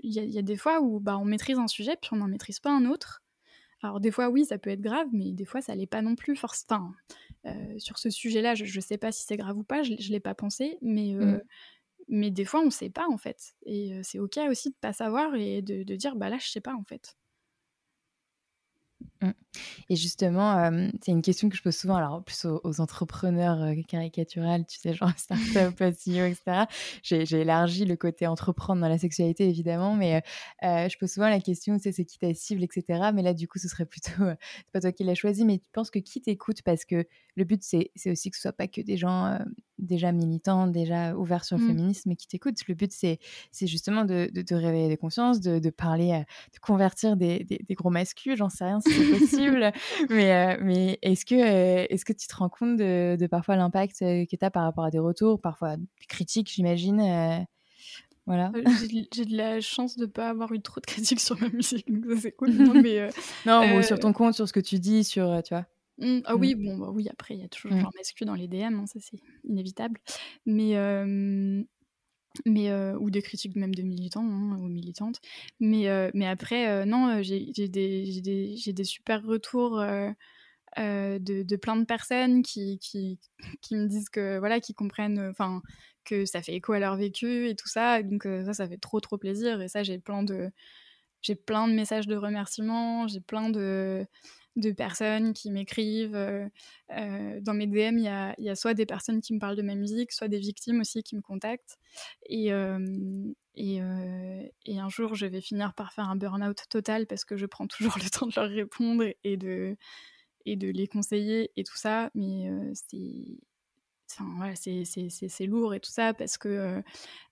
S3: Il y, y, a des fois où bah, on maîtrise un sujet, puis on n'en maîtrise pas un autre. Alors, des fois, oui, ça peut être grave, mais des fois, ça l'est pas non plus. Euh, sur ce sujet-là, je ne sais pas si c'est grave ou pas, je ne l'ai pas pensé, mais. Euh, mmh mais des fois on sait pas en fait et c'est ok aussi de pas savoir et de, dire bah là je sais pas en fait
S2: mmh. Et justement, c'est une question que je pose souvent, alors plus aux, entrepreneurs euh, caricaturales, tu sais, genre start-up, CEO, etc. J'ai élargi le côté entreprendre dans la sexualité, évidemment, mais je pose souvent la question, tu sais, c'est qui ta cible, etc. Mais là, du coup, ce serait plutôt, c'est pas toi qui l'as choisi, mais tu penses que qui t'écoute? Parce que le but, c'est aussi que ce soit pas que des gens déjà militants, déjà ouverts sur le mmh. féminisme, mais qui t'écoutent. Le but, c'est justement de, de, réveiller des consciences, de, de parler, de convertir des, des, gros masculins, j'en sais rien si c'est possible. Mais mais est-ce que, est-ce que tu te rends compte de, parfois l'impact que tu as par rapport à des retours, parfois des critiques, j'imagine voilà.
S3: j'ai de la chance de ne pas avoir eu trop de critiques sur ma musique, donc ça c'est cool. Non, mais,
S2: non sur ton compte, sur ce que tu dis, sur, tu vois.
S3: Mmh, ah oui, mmh. bon, bah oui, après, il y a toujours mmh. genre masculin dans les DM, hein, ça c'est inévitable. Mais, mais ou des critiques même de militants hein, ou militantes. Mais, mais après, non, j'ai des, des, des, super retours. de, de, plein de personnes qui, qui, qui, me disent que voilà qui comprennent enfin que ça fait écho à leur vécu et tout ça donc ça ça fait trop trop plaisir et ça j'ai plein de j'ai plein de messages de remerciements j'ai plein de de personnes qui m'écrivent. Euh, euh, dans mes DM, il y a, soit des personnes qui me parlent de ma musique, soit des victimes aussi qui me contactent. Et, euh, et, un jour, je vais finir par faire un burn-out total parce que je prends toujours le temps de leur répondre et de, et de les conseiller et tout ça. Mais c'est c'est lourd et tout ça parce que,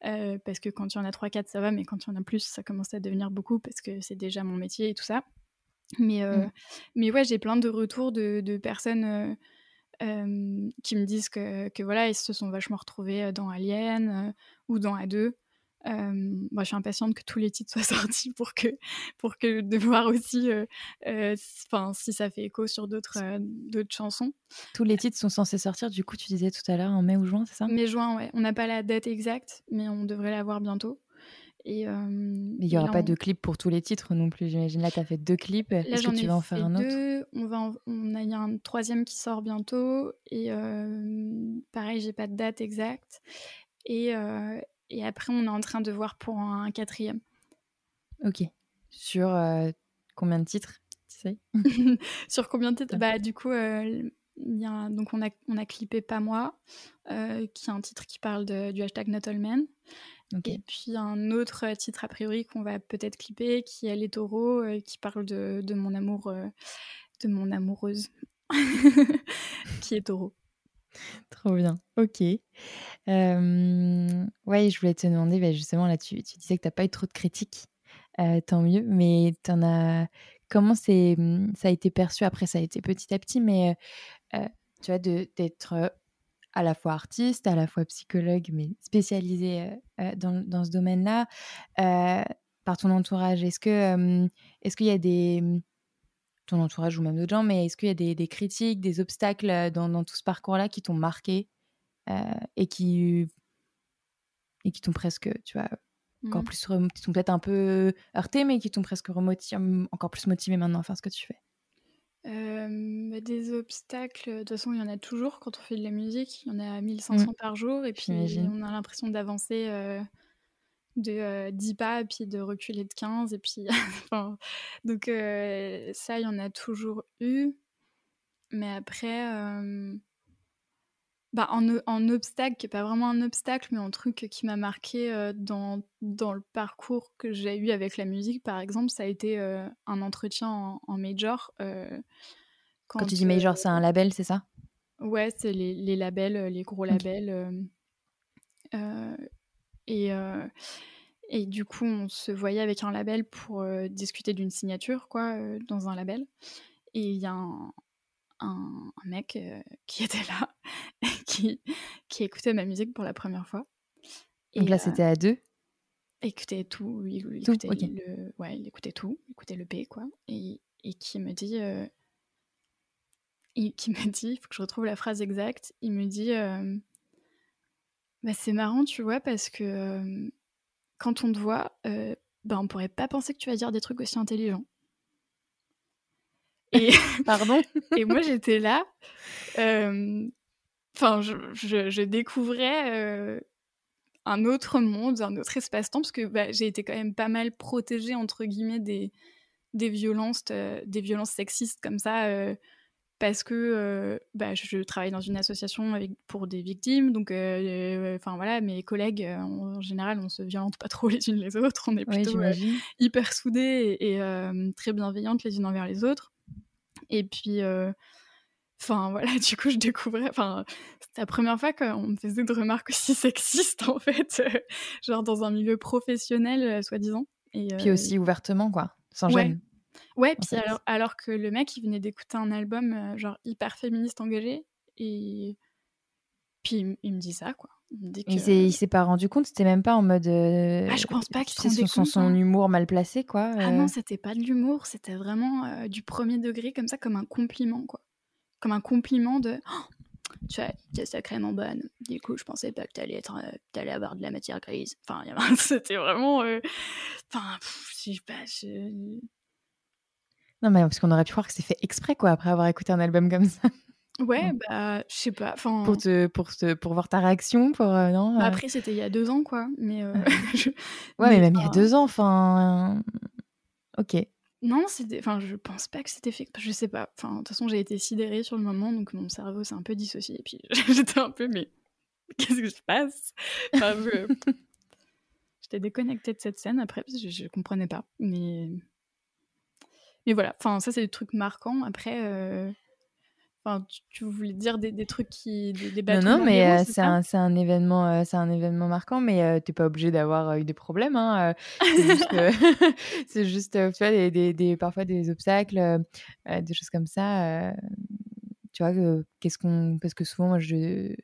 S3: parce que quand il y en a 3-4 ça va mais quand il y en a plus ça commence à devenir beaucoup parce que c'est déjà mon métier et tout ça mais, mmh. mais ouais, j'ai plein de retours de, de personnes qui me disent que, que, voilà, ils se sont vachement retrouvés dans Alien ou dans A2. moi, je suis impatiente que tous les titres soient sortis pour que, pour que de voir aussi enfin si ça fait écho sur d'autres d'autres chansons.
S2: Tous les titres sont censés sortir, du coup, tu disais tout à l'heure, en mai ou juin, c'est ça?
S3: Mai-juin, ouais. On n'a pas la date exacte, mais on devrait l'avoir bientôt.
S2: Et, il n'y aura pas de clip pour tous les titres non plus, j'imagine. Là, tu as fait deux clips. Est-ce que tu vas en faire un autre?
S3: On, va on a, y a un troisième qui sort bientôt. Et pareil, j'ai pas de date exacte. Et, et, après, on est en train de voir pour un, quatrième.
S2: Ok. Sur combien de titres tu sais?
S3: Sur combien de titres? Bah, du coup, y a, donc on a, on a clippé Pas moi, qui est un titre qui parle de, du hashtag Not All Men. Et puis un autre euh, titre a priori qu'on va peut-être clipper qui est Les Taureaux, euh, qui parle de, de, mon amour, euh, de mon amoureuse, qui est taureau.
S2: Trop bien, ok. ouais, je voulais te demander, bah, justement, là, tu, tu disais que tu n'as pas eu trop de critiques, tant mieux, mais en as... comment ça a été perçu? Après, ça a été petit à petit, mais tu vois, d'être à la fois artiste, à la fois psychologue, mais spécialisée euh, euh, dans, dans, ce domaine-là, euh, par ton entourage. Est-ce que est-ce qu'il y a des ton entourage ou même d'autres gens, mais est-ce qu'il y a des, des, critiques, des obstacles dans, dans tout ce parcours-là qui t'ont marqué et qui et qui t'ont presque, tu vois, encore mmh. plus, qui t'ont peut-être un peu heurté, mais qui t'ont presque encore plus motivé maintenant à faire ce que tu fais?
S3: Euh, des obstacles, de toute façon, il y en a toujours quand on fait de la musique. Il y en a 1500 mmh. par jour et puis on a l'impression d'avancer euh, de 10 euh, pas et puis de reculer de 15 et puis donc ça, il y en a toujours eu. Mais après, bah, en, obstacle, qui n'est pas vraiment un obstacle, mais un truc qui m'a marqué euh, dans, dans le parcours que j'ai eu avec la musique, par exemple, ça a été euh, un entretien en, major. Euh,
S2: quand, tu dis major, c'est un label, c'est ça?
S3: Ouais, c'est les, les, labels, les gros labels. et, et du coup, on se voyait avec un label pour discuter d'une signature, quoi, dans un label. Et il y a un, un, mec euh, qui était là, qui, qui écoutait ma musique pour la première fois.
S2: Et Donc là, c'était à deux?
S3: Écoutait tout, il, écoutait le, ouais, il écoutait tout, il écoutait le P, quoi. Et, et qui me dit, euh, qui me dit, il faut que je retrouve la phrase exacte, il me dit, euh, bah, c'est marrant, tu vois, parce que quand on te voit, bah, on pourrait pas penser que tu vas dire des trucs aussi intelligents.
S2: Et, Pardon
S3: Et moi, j'étais là. Enfin, je, découvrais un autre monde, un autre espace-temps, parce que bah, j'ai été quand même pas mal protégée, entre guillemets, des, des violences, des violences sexistes comme ça parce que bah, je travaille dans une association avec, pour des victimes, donc enfin voilà, mes collègues en général on se violente pas trop les unes les autres, on est plutôt hyper soudées et, très bienveillantes les unes envers les autres. Et puis Enfin voilà, du coup je découvrais, enfin c'était la première fois qu'on me faisait de remarques aussi sexistes en fait, genre dans un milieu professionnel soi-disant.
S2: Et puis aussi ouvertement quoi, sans gêne.
S3: Ouais, puis alors, alors, que le mec, il venait d'écouter un album genre hyper féministe engagé, et puis il, me dit ça, quoi.
S2: Il, dit que... il s'est pas rendu compte, c'était même pas en mode. Euh,
S3: ah, je pense pas qu'il
S2: se rendait son, son, humour mal placé, quoi.
S3: Ah non, euh. c'était pas de l'humour, c'était vraiment du premier degré, comme ça, comme un compliment, quoi. Comme un compliment de. Oh, tu es sacrément bonne. Du coup, je pensais pas que t'allais être, allais avoir de la matière grise. Enfin, c'était vraiment. Enfin, je sais pas. Je...
S2: Non, mais parce qu'on aurait pu croire que c'est fait exprès, quoi, après avoir écouté un album comme ça.
S3: Ouais, bah, je sais pas.
S2: Pour, te, pour, te, pour voir ta réaction, pour. Euh, non,
S3: bah, euh. Après, c'était il y a deux ans, quoi. Mais, euh,
S2: Ouais, mais, même il y a deux ans, enfin. Ok.
S3: Non, c'était. Enfin, je pense pas que c'était fait. Je sais pas. Enfin, de toute façon, j'ai été sidérée sur le moment, donc mon cerveau s'est un peu dissocié. Et puis, j'étais un peu, mais qu'est-ce que se passe? Enfin, je... J'étais déconnectée de cette scène après, parce que je, je comprenais pas. Mais mais voilà, enfin, ça, c'est des trucs marquants. Après, euh, enfin, tu, voulais dire des, des trucs qui. Des,
S2: des non, non, mais euh, c'est un, un, événement, euh, c'est un événement marquant, mais tu n'es pas obligé d'avoir eu des problèmes. Hein, c'est juste, tu vois, des, des, parfois des obstacles, des choses comme ça. tu vois, qu'est-ce qu'on. Parce que souvent, moi, je.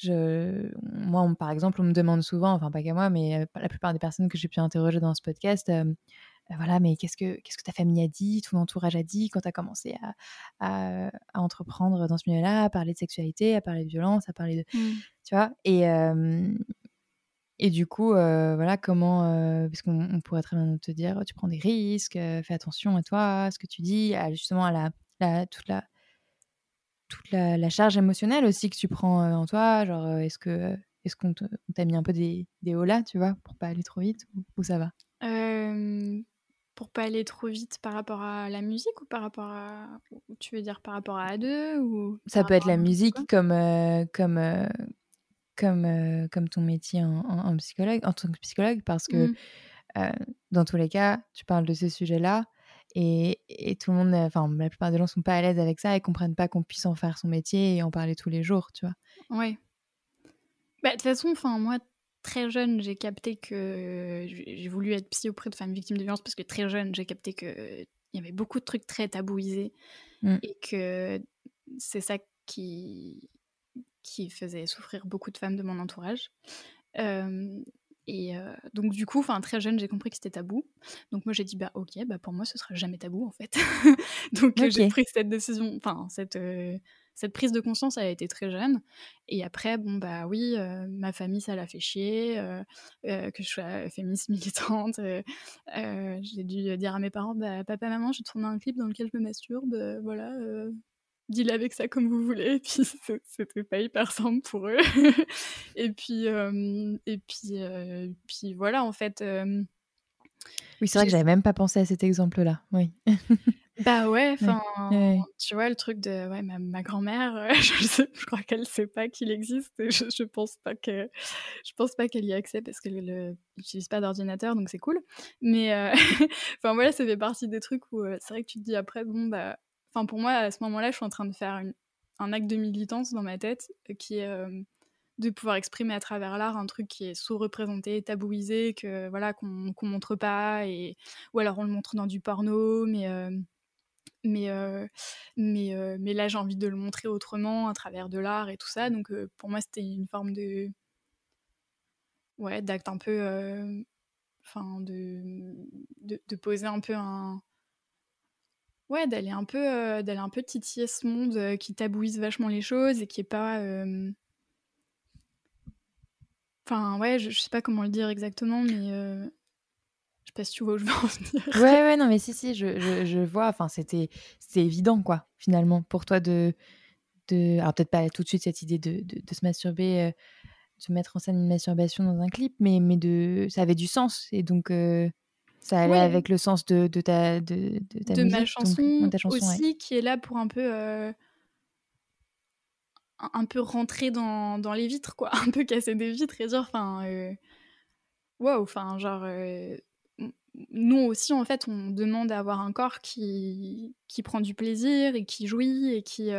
S2: Je, moi, par exemple, on me demande souvent, enfin pas qu'à moi, mais la plupart des personnes que j'ai pu interroger dans ce podcast, voilà, mais qu'est-ce que, qu'est-ce que ta famille a dit, ton entourage a dit quand tu as commencé à, à, entreprendre dans ce milieu-là, à parler de sexualité, à parler de violence, à parler de. Mmh. Tu vois? Et. Et du coup, voilà, comment. parce qu'on pourrait très bien te dire, tu prends des risques, fais attention à toi, à ce que tu dis, à, justement à la, la, toute la, toute la, charge émotionnelle aussi que tu prends en toi. Genre, est-ce que est-ce qu'on t'a mis un peu des, des hauts là, tu vois, pour pas aller trop vite, ou, ça va?
S3: Pour pas aller trop vite par rapport à la musique ou par rapport à tu veux dire par rapport à A2 ou
S2: ça peut être la musique comme euh, comme euh, comme euh, comme ton métier en, psychologue en tant que psychologue parce que mmh. dans tous les cas tu parles de ces sujets là et, et tout le monde enfin la plupart des gens sont pas à l'aise avec ça et comprennent pas qu'on puisse en faire son métier et en parler tous les jours tu vois?
S3: Ouais. Bah, de toute façon enfin moi très jeune, j'ai capté que j'ai voulu être psy auprès de femmes victimes de violence parce que très jeune, j'ai capté qu'il y avait beaucoup de trucs très tabouisés mmh. et que c'est ça qui, qui faisait souffrir beaucoup de femmes de mon entourage. et donc du coup, enfin très jeune, j'ai compris que c'était tabou. Donc moi j'ai dit bah ok, bah pour moi ce sera jamais tabou en fait. donc j'ai pris cette décision, enfin cette cette prise de conscience, elle a été très jeune. Et après, bon, bah oui, euh, ma famille, ça l'a fait chier, euh, euh, que je sois féministe militante. j'ai dû dire à mes parents, bah, papa, maman, je tourne un clip dans lequel je me masturbe, voilà, deal avec ça comme vous voulez. Et puis, c'était pas hyper simple pour eux. et puis, et puis, puis voilà, en fait.
S2: oui, c'est vrai que j'avais même pas pensé à cet exemple-là. Oui.
S3: Bah ouais, enfin, tu vois, le truc de ouais, ma, ma grand-mère, euh, je, sais, je crois qu'elle sait pas qu'il existe et je, je pense pas que je pense pas qu'elle y ait accès parce qu'elle n'utilise pas d'ordinateur, donc c'est cool. Mais euh, enfin voilà, ça fait partie des trucs où euh, c'est vrai que tu te dis après, bon bah, enfin pour moi à ce moment-là, je suis en train de faire une, un acte de militance dans ma tête qui est de pouvoir exprimer à travers l'art un truc qui est sous-représenté, tabouisé, que voilà qu'on qu'on montre pas et ou alors on le montre dans du porno, mais mais, mais, mais là, j'ai envie de le montrer autrement, à travers de l'art et tout ça. Donc, pour moi, c'était une forme de. Ouais, d'acte un peu. Enfin, de, de, poser un peu un. Ouais, d'aller un peu d'aller un peu titiller ce monde qui tabouise vachement les choses et qui est pas. Enfin, ouais, je, je, sais pas comment le dire exactement, mais pas si tu vois où je veux en venir.
S2: Ouais, ouais, non, mais si, si, je, je, je vois. Enfin, c'était évident, quoi, finalement, pour toi de. de... Alors, peut-être pas tout de suite cette idée de, de, de se masturber, euh, de mettre en scène une masturbation dans un clip, mais, mais de... ça avait du sens. Et donc, euh, Ça allait avec le sens de, de ta de,
S3: de ta ma chanson, aussi, qui est là pour un peu un peu rentrer dans, dans, les vitres, quoi, un peu casser des vitres et dire, enfin, waouh, enfin, genre, nous aussi, en fait, on demande à avoir un corps qui, qui prend du plaisir et qui jouit et qui,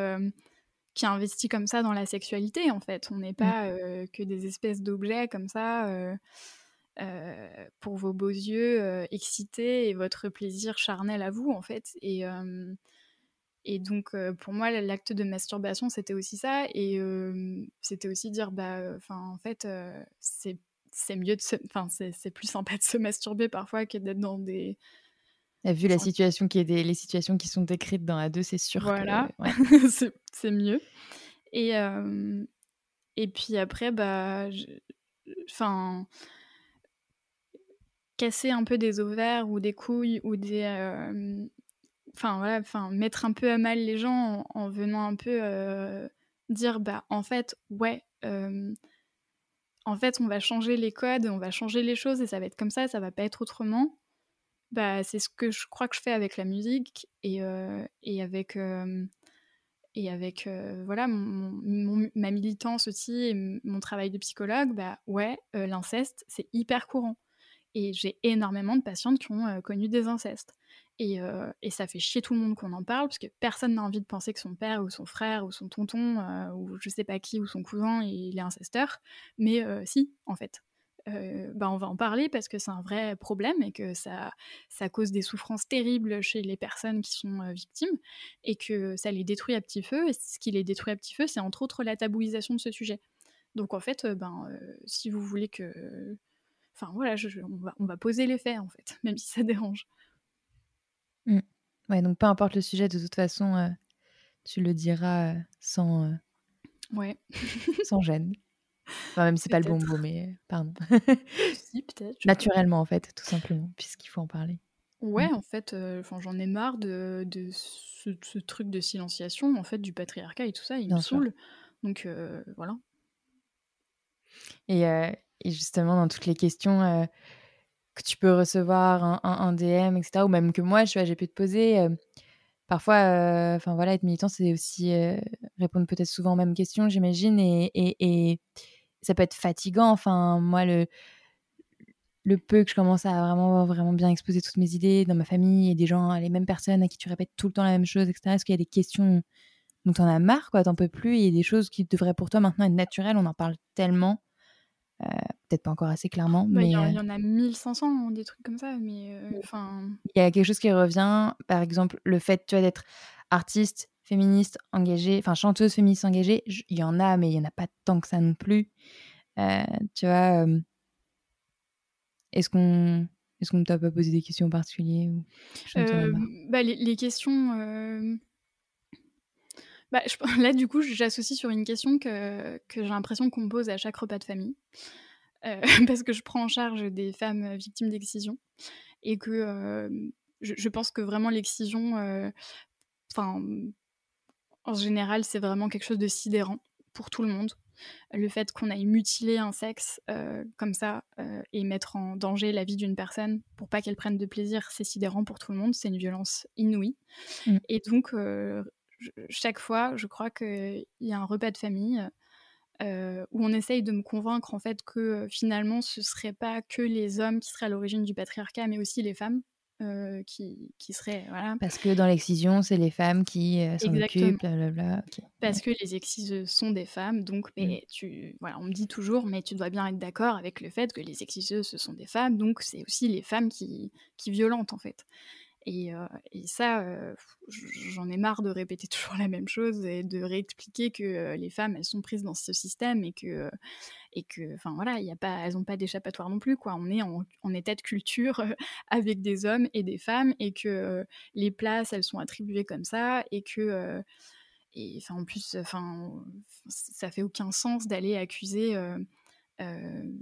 S3: qui investit comme ça dans la sexualité, en fait. On n'est mmh. pas que des espèces d'objets comme ça. pour vos beaux yeux excités et votre plaisir charnel à vous en fait et, et donc pour moi l'acte de masturbation c'était aussi ça et c'était aussi dire bah enfin en fait c'est c'est mieux de enfin c'est plus sympa de se masturber parfois que d'être dans des
S2: vu la situation qui est des... les situations qui sont décrites dans A2 c'est sûr
S3: voilà. c'est mieux. Et et puis après bah enfin casser un peu des ovaires ou des couilles ou des enfin voilà enfin mettre un peu à mal les gens en, venant un peu dire bah en fait ouais en fait, on va changer les codes, on va changer les choses et ça va être comme ça, ça va pas être autrement. Bah, c'est ce que je crois que je fais avec la musique et, euh, et avec, euh, et avec euh, voilà, ma militance aussi et mon travail de psychologue. Bah, ouais, l'inceste, c'est hyper courant. Et j'ai énormément de patientes qui ont connu des incestes. Euh, et, ça fait chier tout le monde qu'on en parle, parce que personne n'a envie de penser que son père ou son frère ou son tonton ou je sais pas qui ou son cousin il est incesteur. Mais si, en fait. bah on va en parler parce que c'est un vrai problème et que ça, ça cause des souffrances terribles chez les personnes qui sont victimes et que ça les détruit à petit feu. Et ce qui les détruit à petit feu, c'est entre autres la tabouisation de ce sujet. Donc en fait, ben, si vous voulez que... Enfin voilà, on, va, on va poser les faits en fait, même si ça dérange.
S2: Mmh. Ouais, donc peu importe le sujet, de toute façon, euh, tu le diras euh, sans, euh,
S3: ouais.
S2: sans gêne. Enfin, même si c'est pas le bon mot, mais pardon.
S3: si, peut-être.
S2: Naturellement, en fait, tout simplement, puisqu'il faut en parler.
S3: Ouais, mmh. en fait, j'en ai marre de, de ce, truc de silenciation, en fait, du patriarcat et tout ça, il me saoule. Donc, voilà.
S2: Et, et, justement, dans toutes les questions que tu peux recevoir un, DM, etc. Ou même que moi, j'ai pu te poser. Euh, parfois, euh, enfin voilà, être militant, c'est aussi euh, répondre peut-être souvent aux mêmes questions, j'imagine, et, et, ça peut être fatigant. Enfin, moi, le, le peu que je commence à vraiment, vraiment bien exposer toutes mes idées dans ma famille et des gens, les mêmes personnes à qui tu répètes tout le temps la même chose, etc. Est-ce qu'il y a des questions dont tu en as marre, quoi, t'en peux plus, a des choses qui devraient pour toi maintenant être naturelles, on en parle tellement. Euh, peut-être pas encore assez clairement.
S3: Il y, en a 1500, des trucs comme ça. Mais euh, enfin.
S2: il y a quelque chose qui revient, par exemple, le fait tu d'être artiste, féministe, engagée, enfin chanteuse féministe engagée, il y en a, mais il y en a pas tant que ça non plus. Euh, tu vois, est-ce qu'on est-ce qu'on t'a pas posé des questions en particulier ou...
S3: bah, les, les, questions. Bah, là, du coup, j'associe sur une question que, que j'ai l'impression qu'on me pose à chaque repas de famille. Euh, parce que je prends en charge des femmes victimes d'excision. Et que euh, je, pense que vraiment l'excision, euh, en général, c'est vraiment quelque chose de sidérant pour tout le monde. Le fait qu'on aille mutiler un sexe comme ça et mettre en danger la vie d'une personne pour pas qu'elle prenne de plaisir, c'est sidérant pour tout le monde. C'est une violence inouïe. Mmh. Et donc, chaque fois, je crois qu'il y a un repas de famille euh, où on essaye de me convaincre en fait que euh, finalement ce serait pas que les hommes qui seraient à l'origine du patriarcat, mais aussi les femmes. Euh, qui, qui seraient voilà.
S2: parce que dans l'excision c'est les femmes qui s'en occupent blablabla
S3: parce que les exciseuses sont des femmes donc mais mmh. tu voilà on me dit toujours mais tu dois bien être d'accord avec le fait que les exciseuses ce sont des femmes donc c'est aussi les femmes qui qui violentent en fait et, ça, j'en ai marre de répéter toujours la même chose et de réexpliquer que les femmes, elles sont prises dans ce système et que, et que, enfin voilà, y a pas, elles n'ont pas d'échappatoire non plus, quoi. On est en, état de culture avec des hommes et des femmes et que les places, elles sont attribuées comme ça et que, et en plus, enfin, ça fait aucun sens d'aller accuser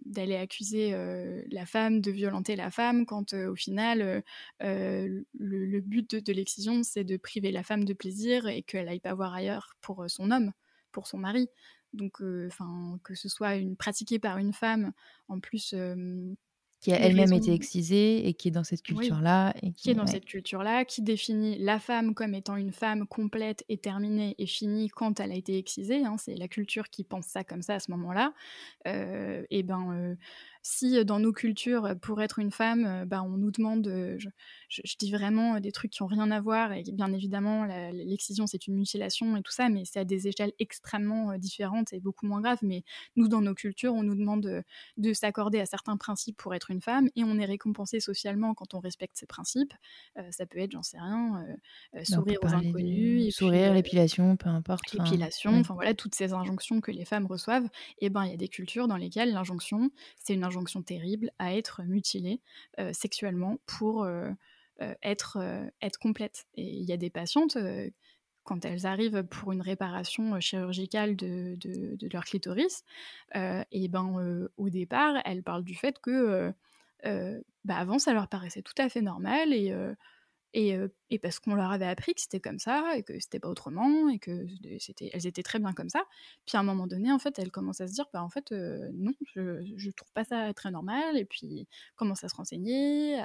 S3: d'aller accuser euh, la femme de violenter la femme quand euh, au final le, but de, l'excision c'est de priver la femme de plaisir et qu'elle aille pas voir ailleurs pour son homme, pour son mari. Donc, enfin, que ce soit une, pratiquée par une femme, en plus
S2: qui a elle-même été excisée et qui est dans cette culture-là.
S3: et qui, est dans cette culture-là, qui définit la femme comme étant une femme complète et terminée et finie quand elle a été excisée. Hein, c'est la culture qui pense ça comme ça à ce moment-là. Euh, et ben, euh, si dans nos cultures, pour être une femme, bah, on nous demande, je, dis vraiment des trucs qui n'ont rien à voir, et bien évidemment, l'excision, c'est une mutilation et tout ça, mais c'est à des échelles extrêmement différentes et beaucoup moins graves. Mais nous, dans nos cultures, on nous demande de, s'accorder à certains principes pour être une femme, et on est récompensé socialement quand on respecte ces principes. ça peut être, j'en sais rien, sourire aux inconnus.
S2: sourire, l'épilation, peu importe.
S3: L'épilation, enfin voilà, toutes ces injonctions que les femmes reçoivent, et ben il y a des cultures dans lesquelles l'injonction, c'est une injonction terrible à être mutilée euh, sexuellement pour euh, euh, être, être complète. Et il y a des patientes quand elles arrivent pour une réparation chirurgicale de, de, leur clitoris, et ben au départ, elles parlent du fait que bah, avant ça leur paraissait tout à fait normal et et, parce qu'on leur avait appris que c'était comme ça et que c'était pas autrement et que c'était, elles étaient très bien comme ça. Puis à un moment donné, en fait, elles commencent à se dire, bah en fait, non, je, je trouve pas ça très normal. Et puis commencent à se renseigner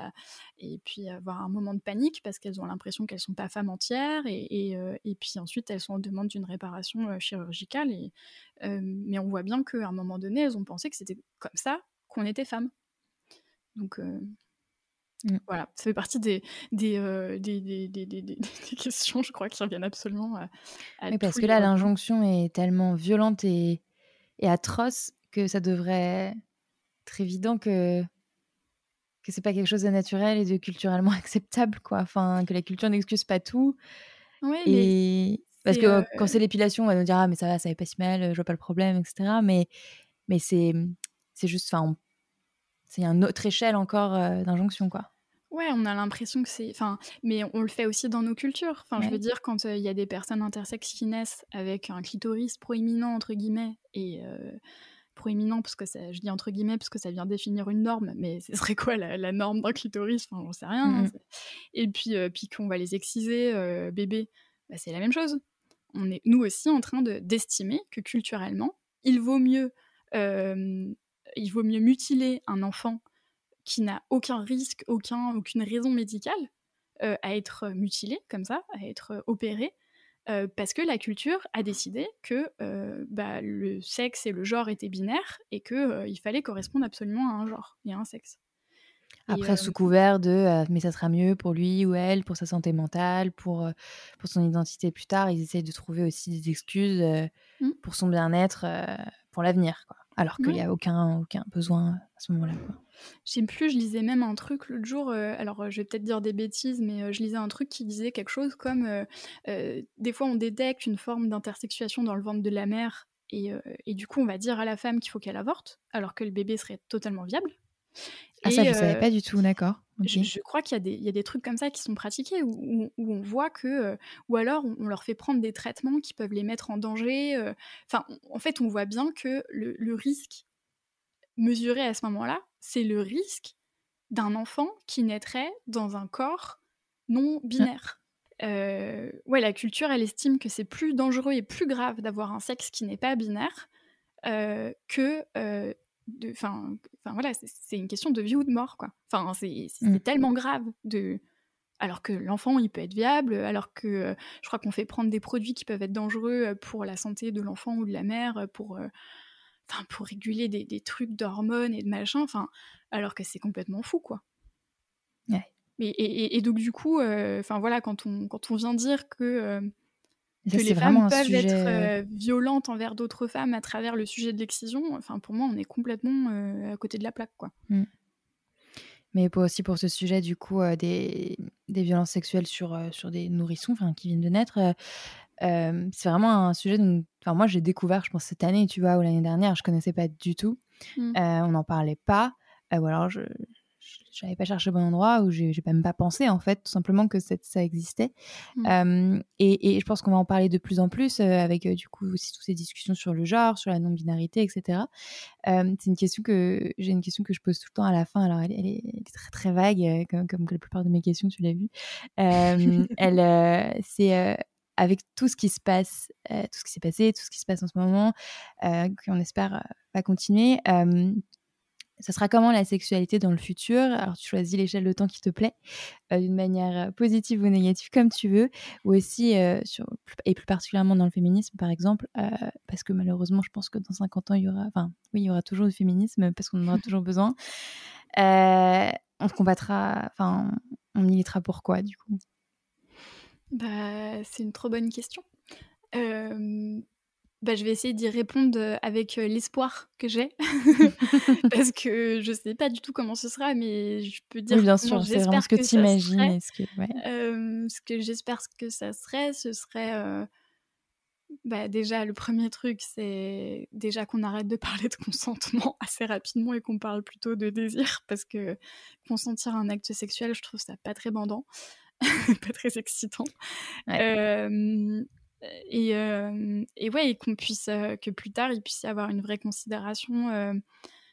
S3: et puis avoir un moment de panique parce qu'elles ont l'impression qu'elles sont pas femmes entières et, puis ensuite elles sont en demande d'une réparation chirurgicale. Mais on voit bien qu'à un moment donné, elles ont pensé que c'était comme ça qu'on était femme. Donc Mmh. Voilà, ça fait partie des, des, des, des, questions, je crois, qui reviennent absolument à,
S2: oui, parce que là, l'injonction est tellement violente et, et, atroce que ça devrait être évident que que c'est pas quelque chose de naturel et de culturellement acceptable, quoi. Enfin, que la culture n'excuse pas tout.
S3: Oui, et...
S2: Parce que quand c'est l'épilation, on va nous dire ah mais ça va, ça va pas si mal, je vois pas le problème, etc. Mais mais c'est c'est juste, enfin, c'est une autre échelle encore d'injonction, quoi.
S3: Ouais, on a l'impression que c'est. Enfin, mais on le fait aussi dans nos cultures. Enfin, je veux dire, quand il y a des personnes intersexes qui naissent avec un clitoris proéminent, entre guillemets, et. proéminent, parce que ça, je dis entre guillemets, parce que ça vient définir une norme, mais ce serait quoi la, norme d'un clitoris? Enfin, j'en sais rien. Hein, mmh et puis, puis qu'on va les exciser, bébé, bah, c'est la même chose. On est, nous aussi, en train d'estimer que culturellement, il vaut mieux. il vaut mieux mutiler un enfant qui n'a aucun risque, aucun, aucune raison médicale euh, à être mutilé comme ça, à être euh, opéré, euh, parce que la culture a décidé que bah, le sexe et le genre étaient binaires et qu'il il fallait correspondre absolument à un genre et à un sexe.
S2: Après, sous couvert de mais ça sera mieux pour lui ou elle, pour sa santé mentale, pour, pour son identité plus tard, ils essayent de trouver aussi des excuses mmh. pour son bien-être pour l'avenir. Alors qu'il n'y a aucun, aucun besoin à ce moment-là.
S3: Je sais plus, je lisais même un truc l'autre jour, euh, alors je vais peut-être dire des bêtises, mais euh, je lisais un truc qui disait quelque chose comme euh, des fois on détecte une forme d'intersexuation dans le ventre de la mère, et, et, du coup on va dire à la femme qu'il faut qu'elle avorte, alors que le bébé serait totalement viable.
S2: Ah ça, je ne savais pas du tout, d'accord.
S3: Je, crois qu'il y, y, a des trucs comme ça qui sont pratiqués, où, où, on voit que... ou alors on, leur fait prendre des traitements qui peuvent les mettre en danger. Enfin, en fait, on voit bien que le, le risque mesuré à ce moment-là, c'est le risque d'un enfant qui naîtrait dans un corps non binaire. Euh, ouais, la culture, elle estime que c'est plus dangereux et plus grave d'avoir un sexe qui n'est pas binaire euh, que euh, Enfin, voilà, c'est une question de vie ou de mort, quoi. Enfin, c'est mmh. tellement grave de. Alors que l'enfant, il peut être viable, alors que je crois qu'on fait prendre des produits qui peuvent être dangereux pour la santé de l'enfant ou de la mère, pour pour réguler des, trucs d'hormones et de machin, enfin, alors que c'est complètement fou, quoi. Et, donc, du coup, euh, enfin voilà, quand on, quand on vient dire que, euh, les femmes peuvent être euh, violentes envers d'autres femmes à travers le sujet de l'excision, enfin, pour moi, on est complètement à côté de la plaque, quoi. Mm.
S2: Mais pour, aussi pour ce sujet, du coup, des, des, violences sexuelles sur, sur des nourrissons qui viennent de naître, c'est vraiment un sujet dont moi j'ai découvert, je pense, cette année, tu vois, ou l'année dernière, je connaissais pas du tout. Mmh. on n'en parlait pas. ou alors je n'avais pas cherché au bon endroit ou j'ai même pas pensé en fait tout simplement que ça existait mmh. et, et, je pense qu'on va en parler de plus en plus avec du coup aussi toutes ces discussions sur le genre sur la non binarité etc c'est une question que j'ai une question que je pose tout le temps à la fin alors elle, est, très très vague comme, comme la plupart de mes questions tu l'as vu elle c'est avec tout ce qui se passe, euh, tout ce qui s'est passé, tout ce qui se passe en ce moment, euh, qu'on espère euh, va continuer. Ce sera comment la sexualité dans le futur? Alors, tu choisis l'échelle de temps qui te plaît, euh, d'une manière euh, positive ou négative, comme tu veux, ou aussi, euh, et plus particulièrement dans le féminisme, par exemple, parce que malheureusement, je pense que dans 50 ans, il y aura, enfin, oui, il y aura toujours du féminisme, parce qu'on en aura toujours besoin. on combattra, enfin, on militera pour quoi, du coup?
S3: Bah, C'est une trop bonne question. Bah, je vais essayer d'y répondre avec l'espoir que j'ai. Parce que je sais pas du tout comment ce sera, mais je peux dire
S2: oui, bien sûr, c'est vraiment ce que, tu imagines.
S3: Ce que, ce que j'espère que ça serait, ce serait. Bah, déjà, le premier truc, c'est déjà qu'on arrête de parler de consentement assez rapidement et qu'on parle plutôt de désir. Parce que consentir à un acte sexuel, je trouve ça pas très bandant, pas très excitant. Ouais. Et, et, ouais, et qu'on puisse, que plus tard, il puisse y avoir une vraie considération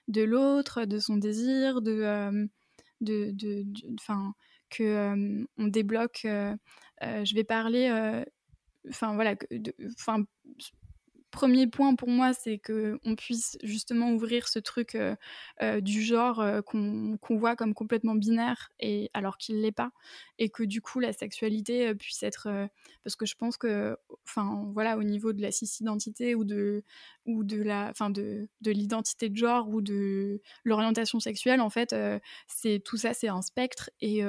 S3: de l'autre, de son désir, de, de, de, enfin, que on débloque. je vais parler, enfin voilà, enfin premier point pour moi, c'est qu'on puisse justement ouvrir ce truc euh, euh, du genre euh, qu'on voit comme complètement binaire, et, alors qu'il ne l'est pas, et que du coup la sexualité puisse être... parce que je pense que, enfin voilà, au niveau de la cis-identité ou de, ou de la, enfin de, de l'identité de genre ou de l'orientation sexuelle, en fait, c'est tout ça, c'est un spectre, et,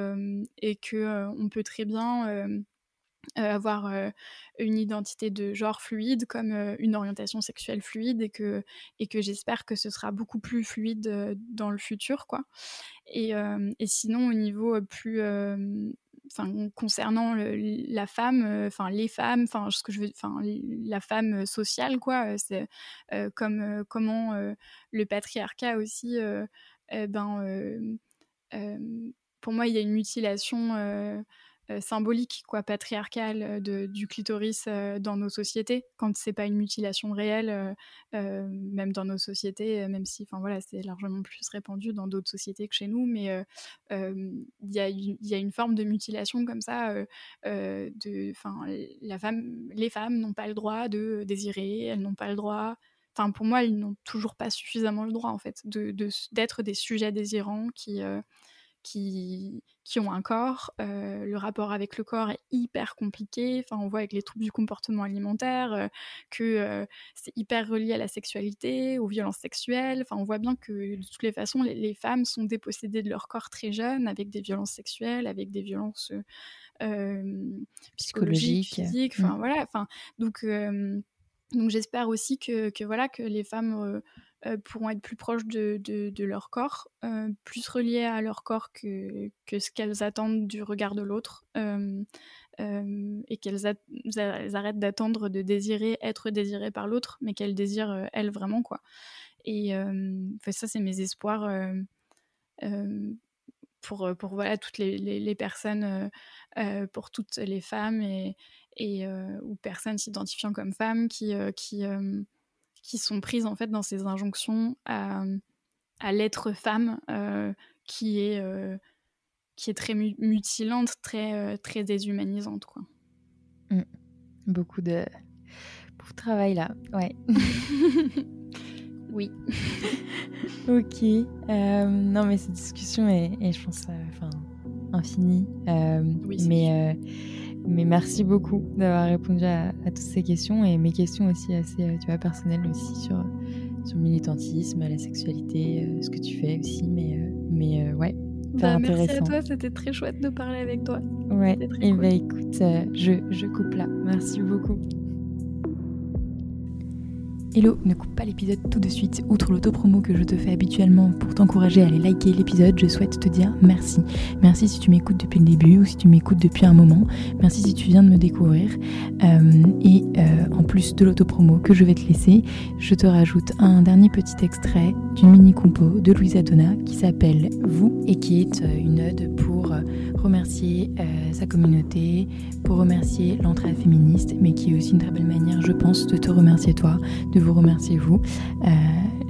S3: et que on peut très bien avoir euh, une identité de genre fluide comme euh, une orientation sexuelle fluide et que, et que j'espère que ce sera beaucoup plus fluide dans le futur quoi. Et, et sinon au niveau plus enfin concernant la femme les femmes enfin ce que je veux la femme sociale quoi c'est comme comment le patriarcat aussi ben pour moi il y a une mutilation euh, symbolique, quoi, patriarcale euh, du clitoris euh, dans nos sociétés, quand c'est pas une mutilation réelle, même dans nos sociétés, même si, enfin voilà, c'est largement plus répandu dans d'autres sociétés que chez nous, mais il y, y, a une forme de mutilation comme ça, de, la femme, les femmes n'ont pas le droit de désirer, elles n'ont pas le droit enfin pour moi ils n'ont toujours pas suffisamment le droit en fait de d'être des sujets désirants qui qui, qui ont un corps. Euh, le rapport avec le corps est hyper compliqué. Enfin, on voit avec les troubles du comportement alimentaire euh, que euh, c'est hyper relié à la sexualité, aux violences sexuelles. Enfin, on voit bien que de toutes les façons, les, femmes sont dépossédées de leur corps très jeunes, avec des violences sexuelles, avec des violences psychologiques, physiques. Enfin, mmh. voilà. Enfin, donc, donc j'espère aussi que, que, voilà que les femmes pourront être plus proches de, de, leur corps, euh, plus reliées à leur corps que, que ce qu'elles attendent du regard de l'autre, euh, et qu'elles arrêtent d'attendre de désirer être désirées par l'autre, mais qu'elles désirent elles vraiment quoi. Et ça, c'est mes espoirs pour, pour voilà toutes les, les, personnes, pour toutes les femmes et, et ou personnes s'identifiant comme femmes qui, qui qui sont prises en fait dans ces injonctions à, à l'être femme euh, qui est euh, qui est très mutilante, très euh, très déshumanisante quoi.
S2: Mmh. Beaucoup de travail là, ouais.
S3: oui.
S2: ok. non mais cette discussion est, est je pense, enfin infinie. oui, mais mais merci beaucoup d'avoir répondu à, toutes ces questions et mes questions aussi assez euh, tu vois, personnelles aussi sur, sur le militantisme, la sexualité, euh, ce que tu fais aussi. Mais, euh, mais ouais,
S3: bah, Merci à toi, c'était très chouette de parler avec toi.
S2: Ouais, et eh ben, écoute, je, je coupe là. Merci beaucoup. Hello, ne coupe pas l'épisode tout de suite. Outre l'autopromo que je te fais habituellement pour t'encourager à aller liker l'épisode, je souhaite te dire merci. Merci si tu m'écoutes depuis le début ou si tu m'écoutes depuis un moment. Merci si tu viens de me découvrir. Euh, et euh, en plus de l'autopromo que je vais te laisser, je te rajoute un dernier petit extrait d'une mini compo de Louisa Donna qui s'appelle Vous et qui est euh, une ode pour remercier sa communauté, pour remercier l'entraide féministe, mais qui est aussi une très belle manière, je pense, de te remercier toi, de vous remercier vous, euh,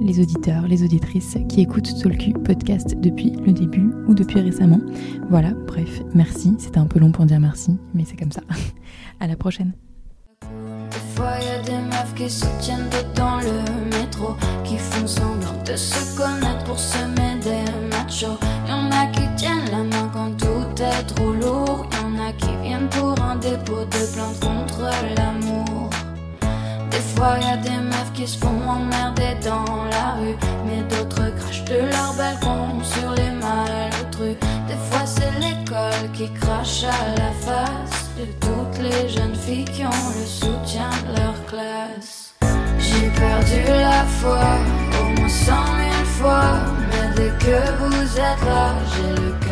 S2: les auditeurs, les auditrices qui écoutent Talku Podcast depuis le début ou depuis récemment. Voilà, bref, merci. C'était un peu long pour dire merci, mais c'est comme ça. à la prochaine. Des fois, y a des meufs qui se tiennent dans le métro, qui font semblant
S1: de se connaître pour semer des machos. A qui tiennent la main trop lourd. Y'en a qui viennent pour un dépôt de plainte contre l'amour. Des fois y a des meufs qui se font emmerder dans la rue, mais d'autres crachent de leur balcon sur les malotrues. Des fois c'est l'école qui crache à la face de toutes les jeunes filles qui ont le soutien de leur classe. J'ai perdu la foi, au moins cent mille fois, mais dès que vous êtes là, j'ai le cœur